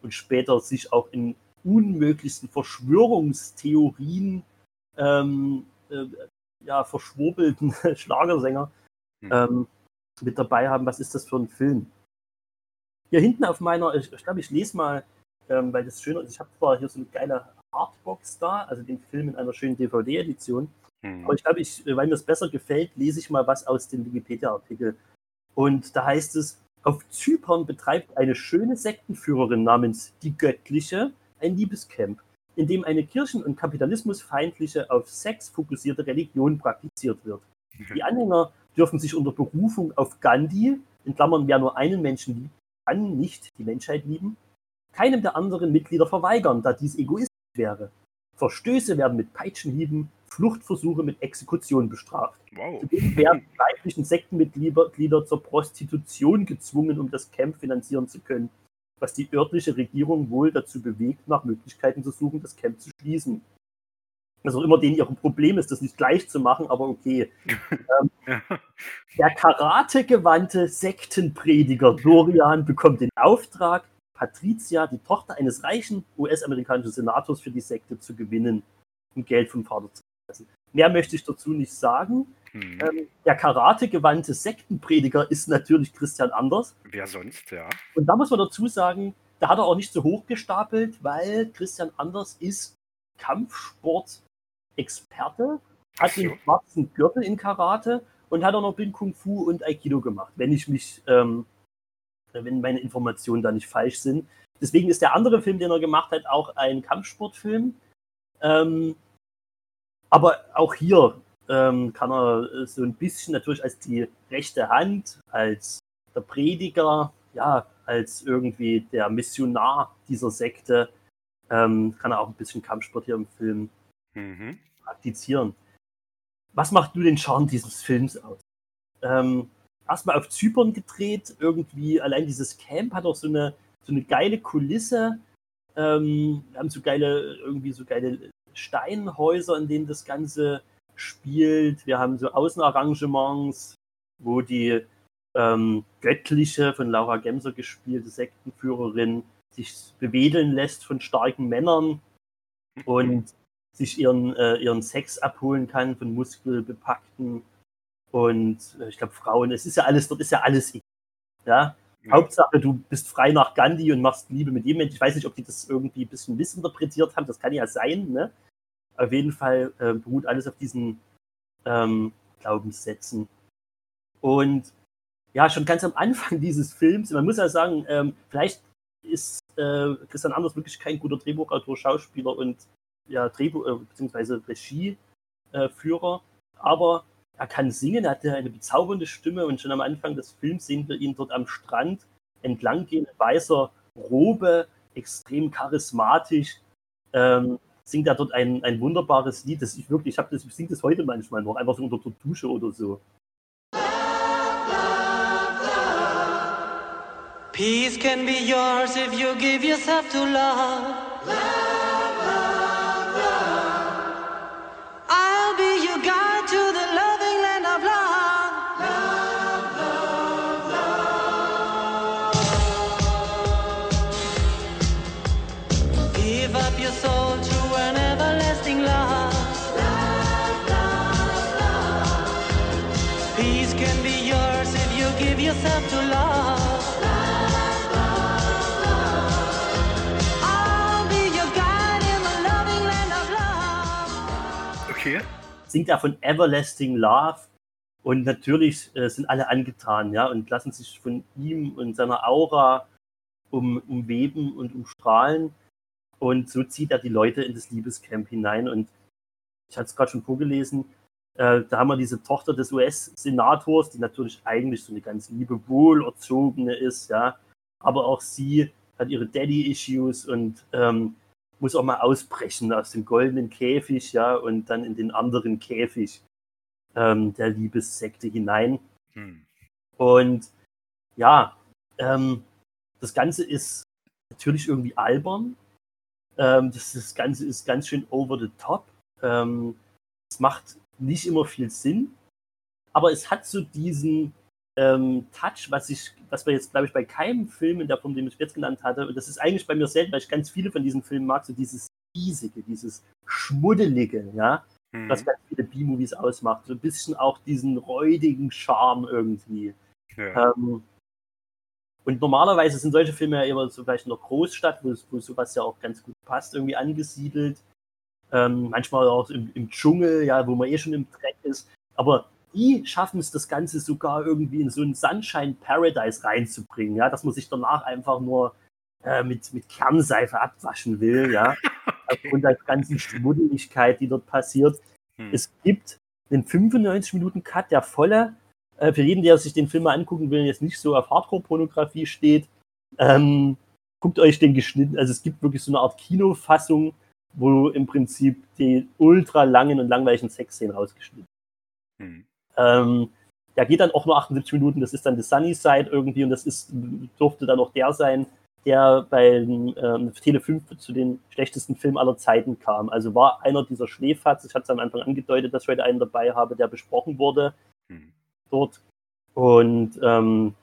und später sich auch in unmöglichsten Verschwörungstheorien ähm, äh, ja, verschwurbelten Schlagersänger
Hm.
ähm, mit dabei haben. Was ist das für ein Film? Hier hinten auf meiner, ich, ich glaube, ich lese mal, ähm, weil das schöner ist. Ich habe zwar hier so eine geile Hardbox da, also den Film in einer schönen DVD-Edition.
Hm.
Aber ich glaube, ich, weil mir es besser gefällt, lese ich mal was aus dem Wikipedia-Artikel. Und da heißt es, auf Zypern betreibt eine schöne Sektenführerin namens die Göttliche ein Liebescamp, in dem eine kirchen- und kapitalismusfeindliche, auf Sex fokussierte Religion praktiziert wird. Die Anhänger dürfen sich unter Berufung auf Gandhi, in Klammern, wer nur einen Menschen liebt, kann nicht die Menschheit lieben, keinem der anderen Mitglieder verweigern, da dies egoistisch wäre. Verstöße werden mit Peitschenhieben, Fluchtversuche mit Exekution bestraft.
Wow.
Zudem werden die weiblichen Sektenmitglieder Glieder zur Prostitution gezwungen, um das Camp finanzieren zu können, was die örtliche Regierung wohl dazu bewegt, nach Möglichkeiten zu suchen, das Camp zu schließen. Also immer denen ihr Problem ist, das nicht gleich zu machen, aber okay. ähm, der karategewandte Sektenprediger Dorian bekommt den Auftrag, Patricia, die Tochter eines reichen US-amerikanischen Senators, für die Sekte zu gewinnen und Geld vom Vater zu lassen. Mehr möchte ich dazu nicht sagen.
Hm.
Ähm, der karategewandte Sektenprediger ist natürlich Christian Anders.
Wer sonst, ja.
Und da muss man dazu sagen, da hat er auch nicht so hoch gestapelt, weil Christian Anders ist Kampfsport-Experte, hat
so.
den schwarzen Gürtel in Karate und hat auch noch Bin Kung Fu und Aikido gemacht, wenn ich mich, ähm, wenn meine Informationen da nicht falsch sind. Deswegen ist der andere Film, den er gemacht hat, auch ein Kampfsportfilm. Ähm, aber auch hier ähm, kann er äh, so ein bisschen natürlich als die rechte Hand, als der Prediger, ja, als irgendwie der Missionar dieser Sekte, ähm, kann er auch ein bisschen Kampfsport hier im Film
Mhm.
praktizieren. Was macht du den Charme dieses Films aus? Ähm, erstmal auf Zypern gedreht, irgendwie, allein dieses Camp hat auch so eine, so eine geile Kulisse. Ähm, wir haben so geile, irgendwie so geile Steinhäuser, in denen das Ganze spielt. Wir haben so Außenarrangements, wo die ähm, göttliche, von Laura Gemser gespielte Sektenführerin sich bewedeln lässt von starken Männern und sich ihren, äh, ihren Sex abholen kann von muskelbepackten und äh, ich glaube Frauen. Es ist ja alles, dort ist ja alles egal. Ja?
Ja.
Hauptsache, du bist frei nach Gandhi und machst Liebe mit jedem Menschen. Ich weiß nicht, ob die das irgendwie ein bisschen missinterpretiert haben. Das kann ja sein. Ne? Auf jeden Fall äh, beruht alles auf diesen ähm, Glaubenssätzen. Und ja, schon ganz am Anfang dieses Films, man muss ja sagen, ähm, vielleicht ist äh, Christian Anders wirklich kein guter Drehbuchautor, Schauspieler und ja, Drehbuch, äh, beziehungsweise Regieführer, aber er kann singen, er hat eine bezaubernde Stimme und schon am Anfang des Films sehen wir ihn dort am Strand entlang gehen weißer Robe, extrem charismatisch, ähm, singt er dort ein, ein wunderbares Lied, das ich wirklich, ich habe das, ich singe das heute manchmal noch, einfach so unter der Dusche oder so.
Peace can be yours if you give yourself to love. I'll
singt er von Everlasting Love. Und natürlich äh, sind alle angetan, ja, und lassen sich von ihm und seiner Aura um, umweben und umstrahlen. Und so zieht er die Leute in das Liebescamp hinein. Und ich hatte es gerade schon vorgelesen, äh, da haben wir diese Tochter des US-Senators, die natürlich eigentlich so eine ganz liebe, wohlerzogene ist, ja. Aber auch sie hat ihre Daddy-Issues und ähm, muss auch mal ausbrechen aus dem goldenen Käfig, ja, und dann in den anderen Käfig ähm, der Liebessekte hinein.
Hm.
Und ja, ähm, das Ganze ist natürlich irgendwie albern. Ähm, das, das Ganze ist ganz schön over the top. Ähm, es macht nicht immer viel Sinn, aber es hat so diesen ähm, Touch, was ich, was wir jetzt, glaube ich, bei keinem Film in der Form, den ich jetzt genannt hatte, und das ist eigentlich bei mir selten, weil ich ganz viele von diesen Filmen mag, so dieses riesige, dieses schmuddelige, ja,
Mhm.
was ganz viele B-Movies ausmacht. So ein bisschen auch diesen räudigen Charme irgendwie.
Ja.
Ähm, und normalerweise sind solche Filme ja immer so vielleicht in der Großstadt, wo, wo sowas ja auch ganz gut passt, irgendwie angesiedelt. Ähm, manchmal auch im, im Dschungel, ja, wo man eh schon im Dreck ist. Aber die schaffen es, das Ganze sogar irgendwie in so ein Sunshine Paradise reinzubringen, ja, dass man sich danach einfach nur äh, mit, mit Kernseife abwaschen will, ja, aufgrund der ganzen Schmuddeligkeit, die dort passiert.
Hm.
Es gibt einen 95-Minuten-Cut, der volle, äh, für jeden, der sich den Film mal angucken will, jetzt nicht so auf Hardcore-Pornografie steht, ähm, guckt euch den geschnitten, also es gibt wirklich so eine Art Kinofassung, wo im Prinzip die ultra langen und langweiligen Sexszenen rausgeschnitten
Hm.
Ähm, der geht dann auch nur 78 Minuten, das ist dann The Sunny Side irgendwie und das ist, durfte dann auch der sein, der bei ähm, Tele 5 zu den schlechtesten Filmen aller Zeiten kam. Also war einer dieser Schläfatz, ich hatte es am Anfang angedeutet, dass ich heute einen dabei habe, der besprochen wurde
Hm.
dort. Und ähm,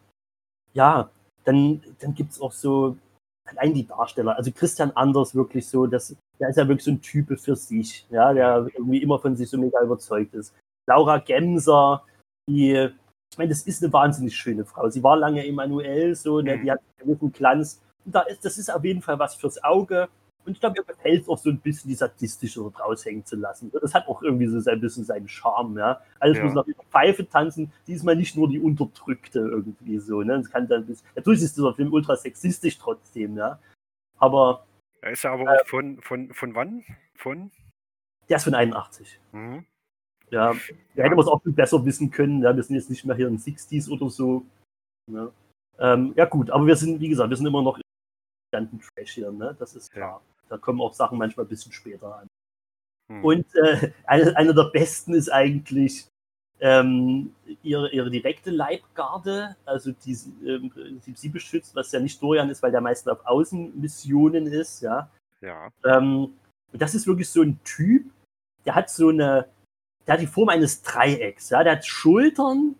ja, dann, dann gibt es auch so allein die Darsteller, also Christian Anders wirklich so, das, der ist ja wirklich so ein Typ für sich, ja, der irgendwie immer von sich so mega überzeugt ist. Laura Gemser, die, ich meine, das ist eine wahnsinnig schöne Frau. Sie war lange Emanuel, so, ne, die hat einen gewissen Glanz. Und da ist, das ist auf jeden Fall was fürs Auge. Und ich glaube, ihr gefällt es auch so ein bisschen, die sadistische dort raushängen zu lassen. Das hat auch irgendwie so ein bisschen seinen Charme, ja. Alles
Ja.
muss nach ihrer Pfeife tanzen, diesmal nicht nur die Unterdrückte irgendwie so, ne. Das kann dann ein bisschen, natürlich ist dieser Film ultra sexistisch trotzdem, ja. Aber
Er ist ja aber
Äh,
auch von, von, von wann? Von?
der ist von 81.
Mhm.
Ja, da hätte man es auch viel besser wissen können. Ja, wir sind jetzt nicht mehr hier in den 60s oder so. Ja, ähm, ja gut, aber wir sind, wie gesagt, wir sind immer noch im ganzen Trash hier, ne? Das ist klar. Da kommen auch Sachen manchmal ein bisschen später an.
Hm.
Und äh, eine, eine der besten ist eigentlich ähm, ihre, ihre direkte Leibgarde, also die sie, ähm, Prinzip sie beschützt, was ja nicht Dorian ist, weil der meistens auf Außenmissionen ist, ja.
Ja.
Ähm, und das ist wirklich so ein Typ, der hat so eine, der hat die Form eines Dreiecks, ja, der hat Schultern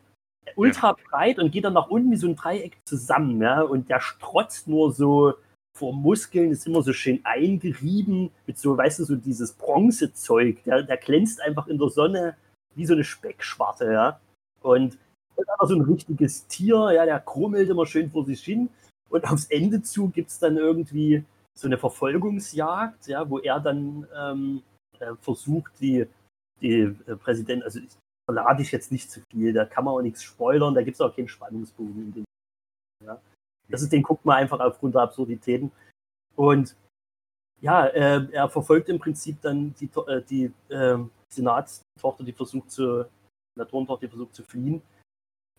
ultra breit und geht dann nach unten wie so ein Dreieck zusammen, ja, und der strotzt nur so vor Muskeln, ist immer so schön eingerieben mit so, weißt du, so dieses Bronzezeug, der, der glänzt einfach in der Sonne wie so eine Speckschwarte, ja, und ist einfach so ein richtiges Tier, ja, der krummelt immer schön vor sich hin. Und aufs Ende zu gibt's dann irgendwie so eine Verfolgungsjagd, ja, wo er dann ähm, äh, versucht, die, die äh, Präsident, also ich verlade ich jetzt nicht zu viel, da kann man auch nichts spoilern, da gibt es auch keinen Spannungsbogen in dem. Ja. Das ist, den guckt man einfach aufgrund der Absurditäten. Und ja, äh, er verfolgt im Prinzip dann die, äh, die äh, Senatstochter, die versucht zu, Senatorentochter, die versucht zu fliehen.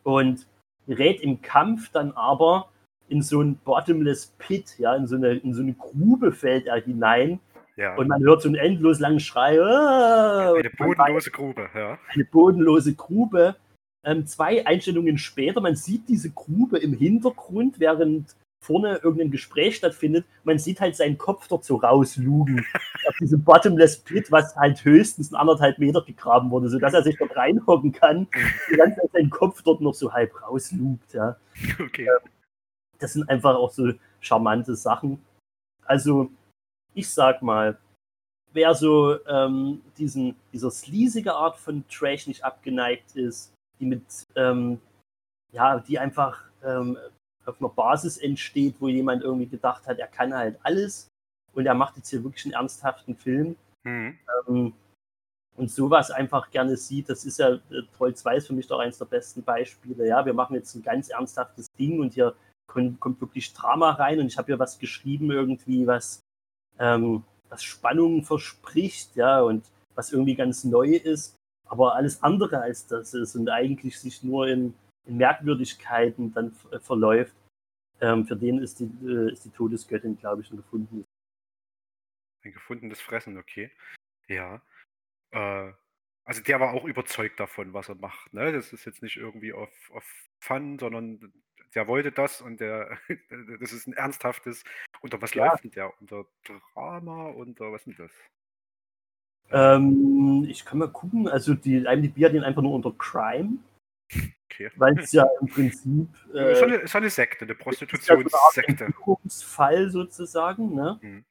Und gerät im Kampf dann aber in so ein bottomless pit, ja, in so eine, in so eine Grube fällt er hinein.
Ja.
Und man hört so einen endlos langen Schrei. "Ah!"
Eine
Und
bodenlose Grube, ja.
eine bodenlose Grube. Ähm, zwei Einstellungen später, man sieht diese Grube im Hintergrund, während vorne irgendein Gespräch stattfindet. Man sieht halt seinen Kopf dort so rauslugen auf diesem Bottomless Pit, was halt höchstens ein anderthalb Meter gegraben wurde, sodass er sich dort reinhocken kann. Die ganze Zeit sein Kopf dort noch so halb rauslugt. Ja.
Okay.
Das sind einfach auch so charmante Sachen. Also, ich sag mal, wer so ähm, diesen, dieser sleasige Art von Trash nicht abgeneigt ist, die mit, ähm, ja, die einfach ähm, auf einer Basis entsteht, wo jemand irgendwie gedacht hat, er kann halt alles und er macht jetzt hier wirklich einen ernsthaften Film.
Mhm.
Ähm, und sowas einfach gerne sieht. Das ist ja, äh, Troll 2 ist für mich doch eines der besten Beispiele. Ja, wir machen jetzt ein ganz ernsthaftes Ding und hier kommt, kommt wirklich Drama rein und ich habe hier was geschrieben irgendwie, was, ähm, was Spannung verspricht, ja, und was irgendwie ganz neu ist, aber alles andere als das ist und eigentlich sich nur in, in Merkwürdigkeiten dann äh, verläuft. Ähm, für den ist die, äh, ist die Todesgöttin, glaube ich, ein gefundenes.
Ein gefundenes Fressen, okay. Ja. Äh, also der war auch überzeugt davon, was er macht. Ne? Das ist jetzt nicht irgendwie auf, auf Fun, sondern der wollte das und der, das ist ein ernsthaftes. Unter was
Ja.
läuft denn der? Unter Drama? Unter was ist denn das?
Ähm, ich kann mal gucken, also die IMDb hat ihn einfach nur unter Crime,
Okay.
weil es ja im Prinzip
Ja, ist, so
äh,
eine, ist eine Sekte, eine Prostitutionssekte.
Entwicklungsfall sozusagen. Ne?
Mhm.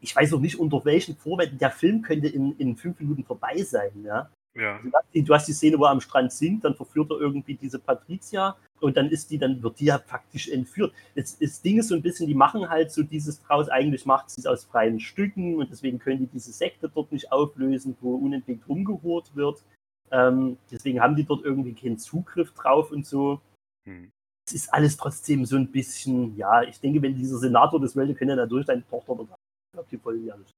Ich weiß noch nicht, unter welchen Vorwänden der Film könnte in, in fünf Minuten vorbei sein. Ja?
Ja.
Also, du hast die- du hast die Szene, wo er am Strand singt, dann verführt er irgendwie diese Patricia und dann ist die, dann wird die ja faktisch entführt. Das, das Ding ist so ein bisschen, die machen halt so dieses draus, eigentlich macht sie es aus freien Stücken und deswegen können die diese Sekte dort nicht auflösen, wo unentwegt rumgehurt wird. Ähm, deswegen haben die dort irgendwie keinen Zugriff drauf und so.
Hm.
Es ist alles trotzdem so ein bisschen, ja, ich denke, wenn dieser Senator das wollte, könnte er natürlich deine Tochter oder ich glaube, die wollen ja nicht.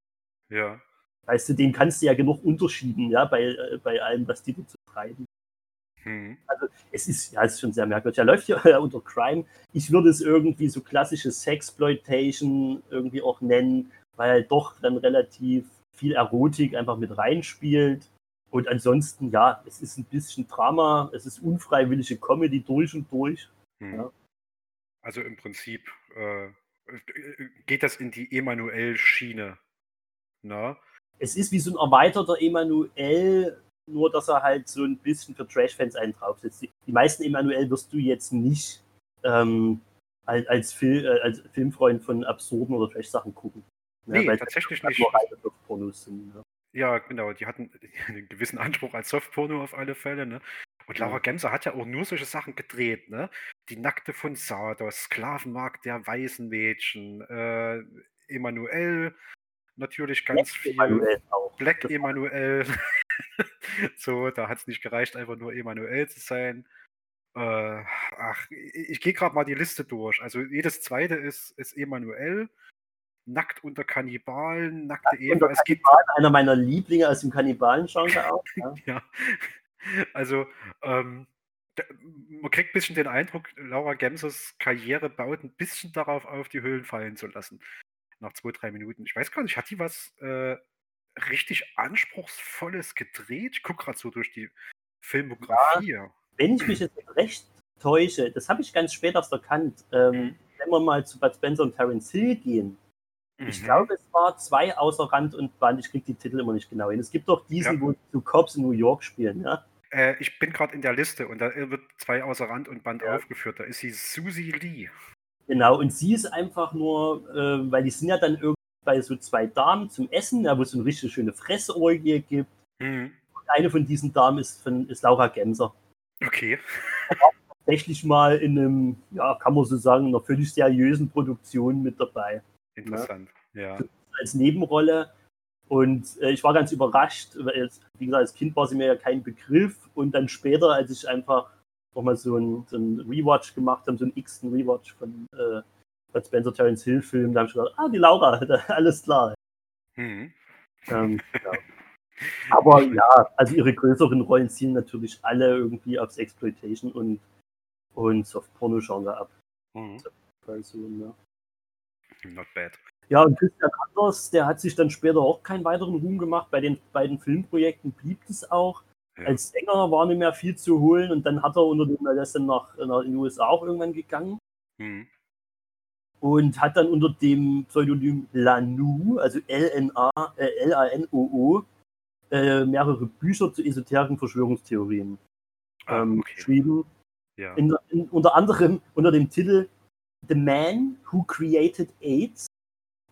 Ja.
Weißt du, den kannst du ja genug unterschieben, ja, bei, äh, bei allem, was die so treiben.
Hm.
Also es ist, ja, es ist schon sehr merkwürdig. Er läuft ja unter Crime. Ich würde es irgendwie so klassische Sexploitation irgendwie auch nennen, weil halt doch dann relativ viel Erotik einfach mit reinspielt. Und ansonsten, ja, es ist ein bisschen Drama, es ist unfreiwillige Comedy durch und durch.
Hm.
Ja.
Also im Prinzip äh, geht das in die Emanuel-Schiene. Na?
Es ist wie so ein erweiterter Emanuel, nur dass er halt so ein bisschen für Trash-Fans einen draufsetzt. Die, die meisten Emanuel wirst du jetzt nicht ähm, als, als, Fil äh, als Filmfreund von absurden oder Trash-Sachen gucken. Ne,
Nee,
weil
tatsächlich nicht.
nur Pornos sind. Ne?
Ja, genau, die hatten einen gewissen Anspruch als Softporno auf alle Fälle, ne? Und Laura. Gemser hat ja auch nur solche Sachen gedreht, ne? Die Nackte von Sardos, Sklavenmarkt der weißen Mädchen, äh, Emanuel, natürlich ganz
Black
viel.
Emanuel auch.
Black Emanuel. so, da hat es nicht gereicht, einfach nur Emanuel zu sein. Äh, ach, ich, ich gehe gerade mal die Liste durch. Also jedes zweite ist, ist Emanuel. Nackt unter Kannibalen, nackte Eva.
Unter
Es gibt
einer meiner Lieblinge aus dem Kannibalen-Genre auch. Ja.
ja. Also, ähm, man kriegt ein bisschen den Eindruck, Laura Gemsers Karriere baut ein bisschen darauf auf, die Höhlen fallen zu lassen. Nach zwei, drei Minuten. Ich weiß gar nicht, hat die was äh, richtig Anspruchsvolles gedreht? Ich gucke gerade so durch die Filmografie.
Wenn ich mich jetzt recht täusche, das habe ich ganz spät erst erkannt, ähm, wenn wir mal zu Bud Spencer und Terence Hill gehen. Ich
Mhm.
glaube, es war zwei außer Rand und Band. Ich kriege die Titel immer nicht genau hin. Es gibt doch diesen,
Ja.
wo die Cops in New York spielen. Ja?
Äh, ich bin gerade in der Liste und da wird zwei außer Rand und Band aufgeführt. Da ist sie Susie Lee.
Genau, und sie ist einfach nur, äh, weil die sind ja dann irgendwie bei so zwei Damen zum Essen, ja, wo es so eine richtig schöne Fressorgie gibt.
Mhm.
Und eine von diesen Damen ist, von, ist Laura Gemser.
Okay.
Tatsächlich mal in einem, ja, kann man so sagen, einer völlig seriösen Produktion mit dabei.
Interessant. Ja.
als Nebenrolle. Und äh, ich war ganz überrascht, weil jetzt, wie gesagt, als Kind war sie mir ja kein Begriff. Und dann später, als ich einfach nochmal so ein, so ein Rewatch gemacht habe, so ein x-ten Rewatch von äh, Spencer Terence Hill Film, da habe ich gedacht, ah, die Laura, alles klar.
Mhm.
Ähm, ja. Aber ja, also ihre größeren Rollen zielen natürlich alle irgendwie aufs Exploitation und, und Soft-Porno-Genre ab.
Mhm.
Also, ja.
Not bad.
Ja, und Christian Anders, der hat sich dann später auch keinen weiteren Ruhm gemacht. Bei den beiden Filmprojekten blieb es auch.
Ja.
Als Sänger war nicht mehr viel zu holen und dann hat er unter dem, ist dann nach, nach in die USA auch irgendwann gegangen
Mhm.
und hat dann unter dem Pseudonym Lanu, also L-N-A, äh, L-A-N-O-O, äh, mehrere Bücher zu esoterischen Verschwörungstheorien
Ah,
ähm,
okay.
geschrieben.
Ja.
In, in, unter anderem unter dem Titel The Man Who Created AIDS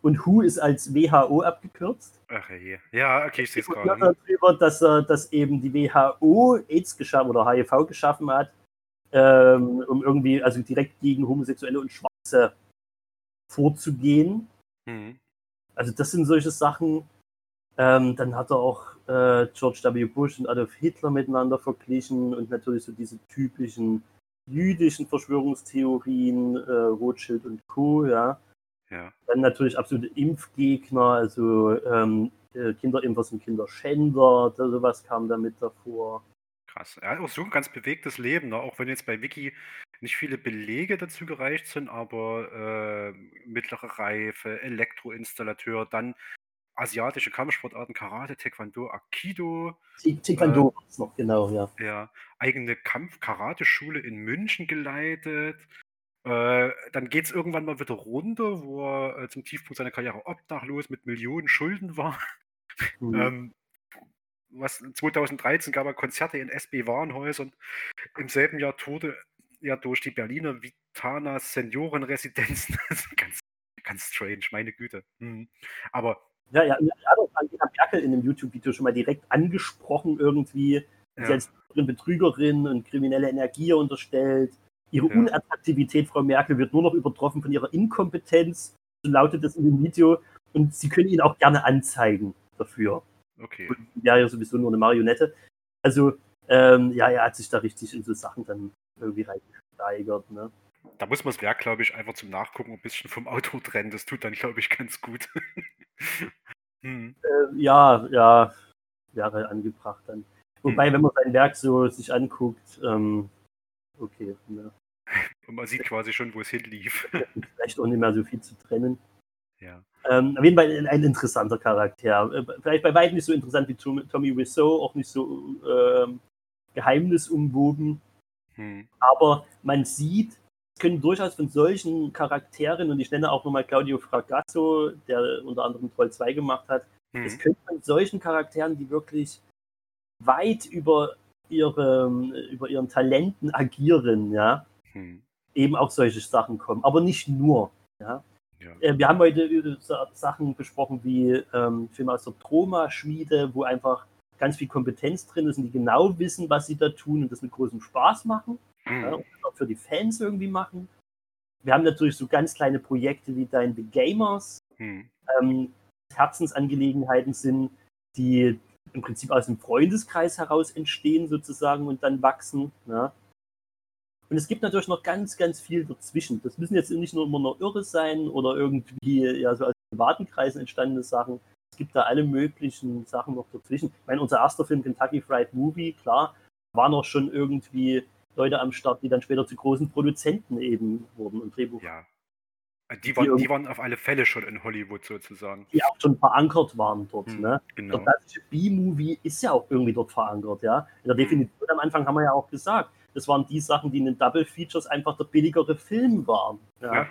und Who ist als WHO abgekürzt.
Ach je. Ja, okay, ich sehe es gerade.
darüber, dass er, dass eben die WHO AIDS geschaffen oder HIV geschaffen hat, ähm, um irgendwie also direkt gegen Homosexuelle und Schwarze vorzugehen.
Mhm.
Also das sind solche Sachen. Ähm, dann hat er auch äh, George W. Bush und Adolf Hitler miteinander verglichen und natürlich so diese typischen jüdischen Verschwörungstheorien, äh, Rothschild und Co. Ja.
Ja.
Dann natürlich absolute Impfgegner, also ähm, äh, Kinderimpfer sind Kinderschänder, sowas kam damit davor.
Krass. Er hat auch so ein ganz bewegtes Leben, ne? auch wenn jetzt bei Wiki nicht viele Belege dazu gereicht sind, aber äh, mittlere Reife, Elektroinstallateur, dann asiatische Kampfsportarten, Karate, Taekwondo, Aikido.
Taekwondo äh, ist noch, genau, ja.
Ja, eigene Kampf-Karate-Schule in München geleitet. Äh, dann geht es irgendwann mal wieder runter, wo er äh, zum Tiefpunkt seiner Karriere obdachlos mit Millionen Schulden war. Mhm. ähm, was 2013 gab er Konzerte in SB-Warenhäusern. Im selben Jahr tourte er durch die Berliner Vitana Seniorenresidenzen. ganz, ganz strange, meine Güte. Mhm. Aber
ja, ja, er hat auch Angela Merkel in dem YouTube-Video schon mal direkt angesprochen, irgendwie. Ja. Sie als Betrügerin und kriminelle Energie unterstellt. Ihre ja. Unattraktivität, Frau Merkel, wird nur noch übertroffen von ihrer Inkompetenz. So lautet es in dem Video. Und sie können ihn auch gerne anzeigen dafür.
Okay.
Und wäre ja sowieso nur eine Marionette. Also, ähm, ja, er hat sich da richtig in so Sachen dann irgendwie reingesteigert. Ne?
Da muss man das Werk, glaube ich, einfach zum Nachgucken ein bisschen vom Auto trennen. Das tut dann, glaube ich, ganz gut.
hm. äh, ja, ja, wäre angebracht dann. Wobei, hm. wenn man sein Werk so sich anguckt, ähm, okay. Ne.
Und man sieht quasi schon, wo es hinlief.
Vielleicht auch nicht mehr so viel zu trennen.
Ja.
Ähm, auf jeden Fall ein, interessanter Charakter. Äh, vielleicht bei weitem nicht so interessant wie Tommy Wiseau, auch nicht so ähm, geheimnisumwoben.
Hm.
Aber man sieht, es können durchaus von solchen Charakteren, und ich nenne auch nochmal Claudio Fragasso, der unter anderem Troll 2 gemacht hat,
hm.
es können von solchen Charakteren, die wirklich weit über, ihre, über ihren Talenten agieren, ja,
hm.
Eben auch solche Sachen kommen. Aber nicht nur. Ja.
Ja.
Äh, wir haben heute Sachen besprochen wie ähm, Filme aus der Troma-Schmiede, wo einfach ganz viel Kompetenz drin ist und die genau wissen, was sie da tun und das mit großem Spaß machen.
Mhm.
Ja, und das auch für die Fans irgendwie machen. Wir haben natürlich so ganz kleine Projekte wie Dein The Gamers,
mhm.
ähm, Herzensangelegenheiten sind, die im Prinzip aus dem Freundeskreis heraus entstehen sozusagen und dann wachsen. Ja. Und es gibt natürlich noch ganz, ganz viel dazwischen. Das müssen jetzt nicht nur immer noch Irre sein oder irgendwie ja so aus privaten Kreisen entstandene Sachen. Es gibt da alle möglichen Sachen noch dazwischen. Ich meine, unser erster Film, Kentucky Fried Movie, klar, waren auch schon irgendwie Leute am Start, die dann später zu großen Produzenten eben wurden und Drehbuch.
Ja. Die waren, die, die waren auf alle Fälle schon in Hollywood sozusagen.
Die auch schon verankert waren dort.
Hm,
ne?
genau.
Der klassische B-Movie ist ja auch irgendwie dort verankert. Ja? In der Definition am Anfang haben wir ja auch gesagt, das waren die Sachen, die in den Double Features einfach der billigere Film waren. Ja?
Ja.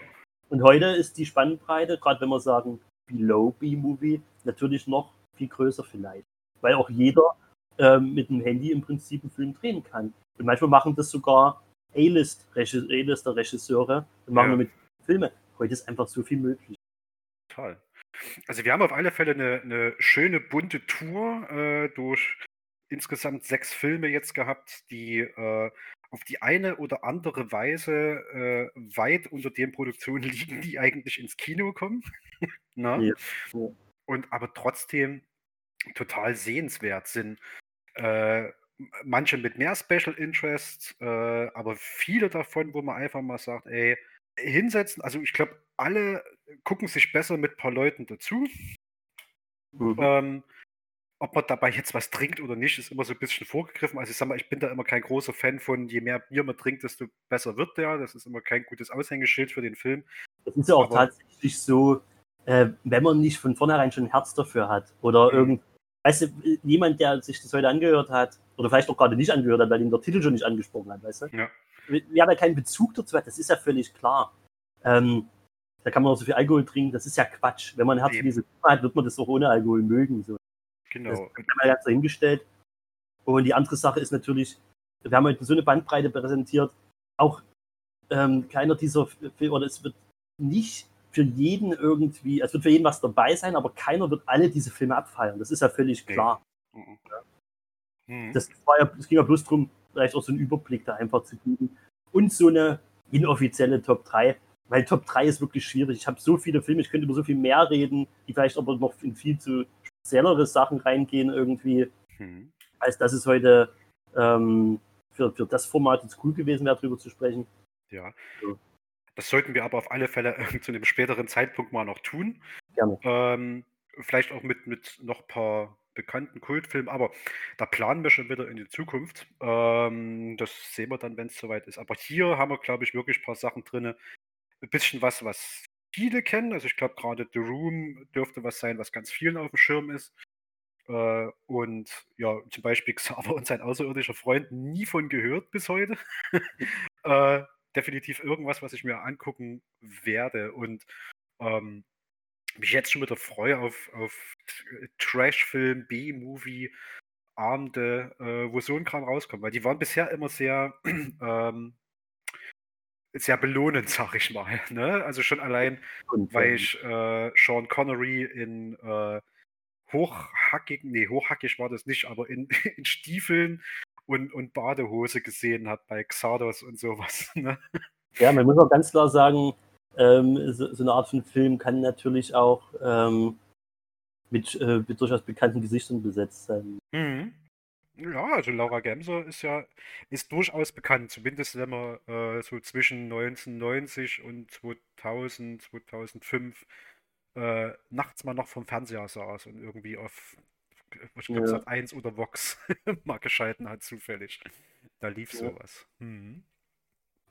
Und heute ist die Spannbreite, gerade wenn wir sagen Below B-Movie, natürlich noch viel größer vielleicht. Weil auch jeder ähm, mit dem Handy im Prinzip einen Film drehen kann. Und manchmal machen das sogar A-Lister Regisseure und machen
Ja.
damit Filme. Heute ist einfach so viel möglich.
Toll. Also wir haben auf alle Fälle eine, eine schöne bunte Tour äh, durch insgesamt sechs Filme jetzt gehabt, die äh, auf die eine oder andere Weise äh, weit unter den Produktionen liegen, die eigentlich ins Kino kommen. Na?
Ja.
Und aber trotzdem total sehenswert sind. Äh, manche mit mehr Special Interest, äh, aber viele davon, wo man einfach mal sagt, ey, hinsetzen, also ich glaube, alle gucken sich besser mit ein paar Leuten dazu.
Mhm.
Ähm, ob man dabei jetzt was trinkt oder nicht, ist immer so ein bisschen vorgegriffen. Also ich sag mal, ich bin da immer kein großer Fan von, je mehr Bier man trinkt, desto besser wird der. Das ist immer kein gutes Aushängeschild für den Film.
Das ist ja auch
Aber-
tatsächlich so, äh, wenn man nicht von vornherein schon ein Herz dafür hat oder
Mhm.
irgend, weißt du, jemand, der sich das heute angehört hat oder vielleicht auch gerade nicht angehört hat, weil ihn der Titel schon nicht angesprochen hat, weißt du?
Ja.
Wer da keinen Bezug dazu das ist ja völlig klar. Ähm, da kann man auch so viel Alkohol trinken, das ist ja Quatsch. Wenn man ein Herz für diese Filme hat, wird man das auch ohne Alkohol mögen. So. Das
Genau.
haben wir ganz dahingestellt. Und die andere Sache ist natürlich, wir haben heute so eine Bandbreite präsentiert, auch ähm, keiner dieser Filme, oder es wird nicht für jeden irgendwie, es wird für jeden was dabei sein, aber keiner wird alle diese Filme abfeiern. Das ist ja völlig klar.
Mhm. Mhm.
Das, war ja, es ging ja bloß darum, vielleicht auch so einen Überblick da einfach zu geben. Und so eine inoffizielle Top 3. Weil Top 3 ist wirklich schwierig. Ich habe so viele Filme, ich könnte über so viel mehr reden, die vielleicht aber noch in viel zu speziellere Sachen reingehen irgendwie,
Hm.
als dass es heute ähm, für, für das Format jetzt cool gewesen wäre, drüber zu sprechen.
Ja.
So.
Das sollten wir aber auf alle Fälle zu einem späteren Zeitpunkt mal noch tun.
Gerne.
Ähm, vielleicht auch mit, mit noch ein paar bekannten Kultfilmen, aber da planen wir schon wieder in die Zukunft. Ähm, das sehen wir dann, wenn es soweit ist. Aber hier haben wir, glaube ich, wirklich ein paar Sachen drin. Ein bisschen was, was viele kennen. Also ich glaube, gerade The Room dürfte was sein, was ganz vielen auf dem Schirm ist. Äh, und ja, zum Beispiel Xaver und sein außerirdischer Freund nie von gehört bis heute. äh, definitiv irgendwas, was ich mir angucken werde. Und ähm, mich jetzt schon wieder freue auf, auf Trash-Film, B-Movie, Abende, äh, wo so ein Kram rauskommt. Weil die waren bisher immer sehr, ähm, sehr belohnend, sag ich mal. Ne? Also schon allein,
Und,
weil ich äh, Sean Connery in äh, hochhackigen, nee, hochhackig war das nicht, aber in, in Stiefeln und, und Badehose gesehen habe bei Xardos und sowas. Ne?
Ja, man muss auch ganz klar sagen, ähm, so, so eine Art von Film kann natürlich auch ähm, mit, äh, mit durchaus bekannten Gesichtern besetzt sein.
Mhm. Ja, also Laura Gemser ist ja ist durchaus bekannt, zumindest wenn man äh, so zwischen 1990 und 2000, 2005 äh, nachts mal noch vom Fernseher saß und irgendwie auf, ich glaube,
Ja.
Sat 1 oder Vox mal geschalten hat, zufällig. Da lief
Ja.
sowas. Mhm.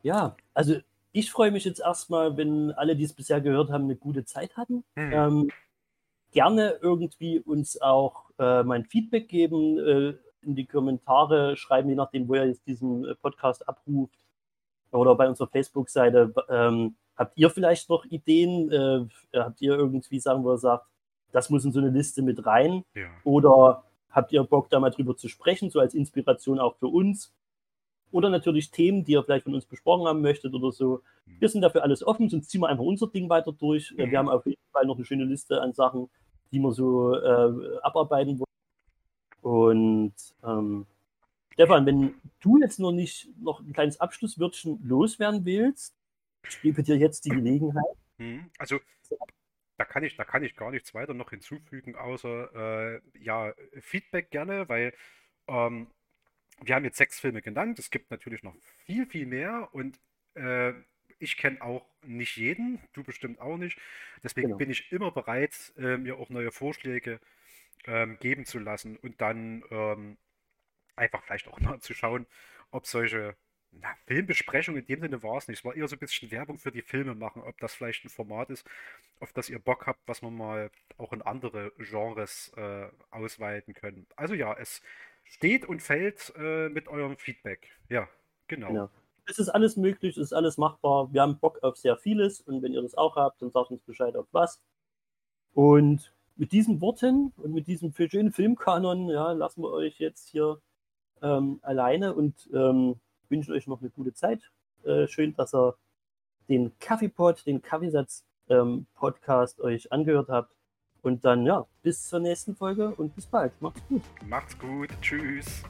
Ja, also ich freue mich jetzt erstmal, wenn alle, die es bisher gehört haben, eine gute Zeit hatten.
Mhm.
Ähm, gerne irgendwie uns auch äh, mein Feedback geben, äh, in die Kommentare schreiben, je nachdem, wo ihr jetzt diesen äh, Podcast abruft. Oder bei unserer Facebook-Seite. Ähm, habt ihr vielleicht noch Ideen? Äh, habt ihr irgendwie Sachen, wo ihr sagt, das muss in so eine Liste mit rein?
Ja.
Oder habt ihr Bock, da mal drüber zu sprechen, so als Inspiration auch für uns? Oder natürlich Themen, die ihr vielleicht von uns besprochen haben möchtet oder so. Wir sind dafür alles offen, sonst ziehen wir einfach unser Ding weiter durch. Äh, Wir haben auf jeden Fall noch eine schöne Liste an Sachen, die wir so äh, abarbeiten wollen. Und ähm, Stefan, wenn du jetzt noch nicht noch ein kleines Abschlusswörtchen loswerden willst, ich gebe dir jetzt die Gelegenheit.
Mhm. Also da kann ich, da kann ich gar nichts weiter noch hinzufügen, außer äh, ja, Feedback gerne, weil ähm, wir haben jetzt sechs Filme genannt. Es gibt natürlich noch viel, viel mehr und äh, ich kenne auch nicht jeden, du bestimmt auch nicht. Deswegen
Genau.
bin ich immer bereit, äh, mir auch neue Vorschläge ähm, geben zu lassen und dann ähm, einfach vielleicht auch mal zu schauen, ob solche na, Filmbesprechungen in dem Sinne war es nicht. Es war eher so ein bisschen Werbung für die Filme machen, ob das vielleicht ein Format ist, auf das ihr Bock habt, was wir mal auch in andere Genres äh, ausweiten können. Also ja, es steht und fällt äh, mit eurem Feedback. Ja, genau.
Genau. Es ist alles möglich, es ist alles machbar. Wir haben Bock auf sehr vieles und wenn ihr das auch habt, dann sagt uns Bescheid auf was. Und mit diesen Worten und mit diesem schönen Filmkanon, ja, lassen wir euch jetzt hier ähm, alleine und ähm, wünschen euch noch eine gute Zeit. Äh, schön, dass ihr den Kaffeepot, den Kaffeesatz ähm, Podcast euch angehört habt. Und dann, ja, bis zur nächsten Folge und bis bald. Macht's gut.
Macht's gut. Tschüss.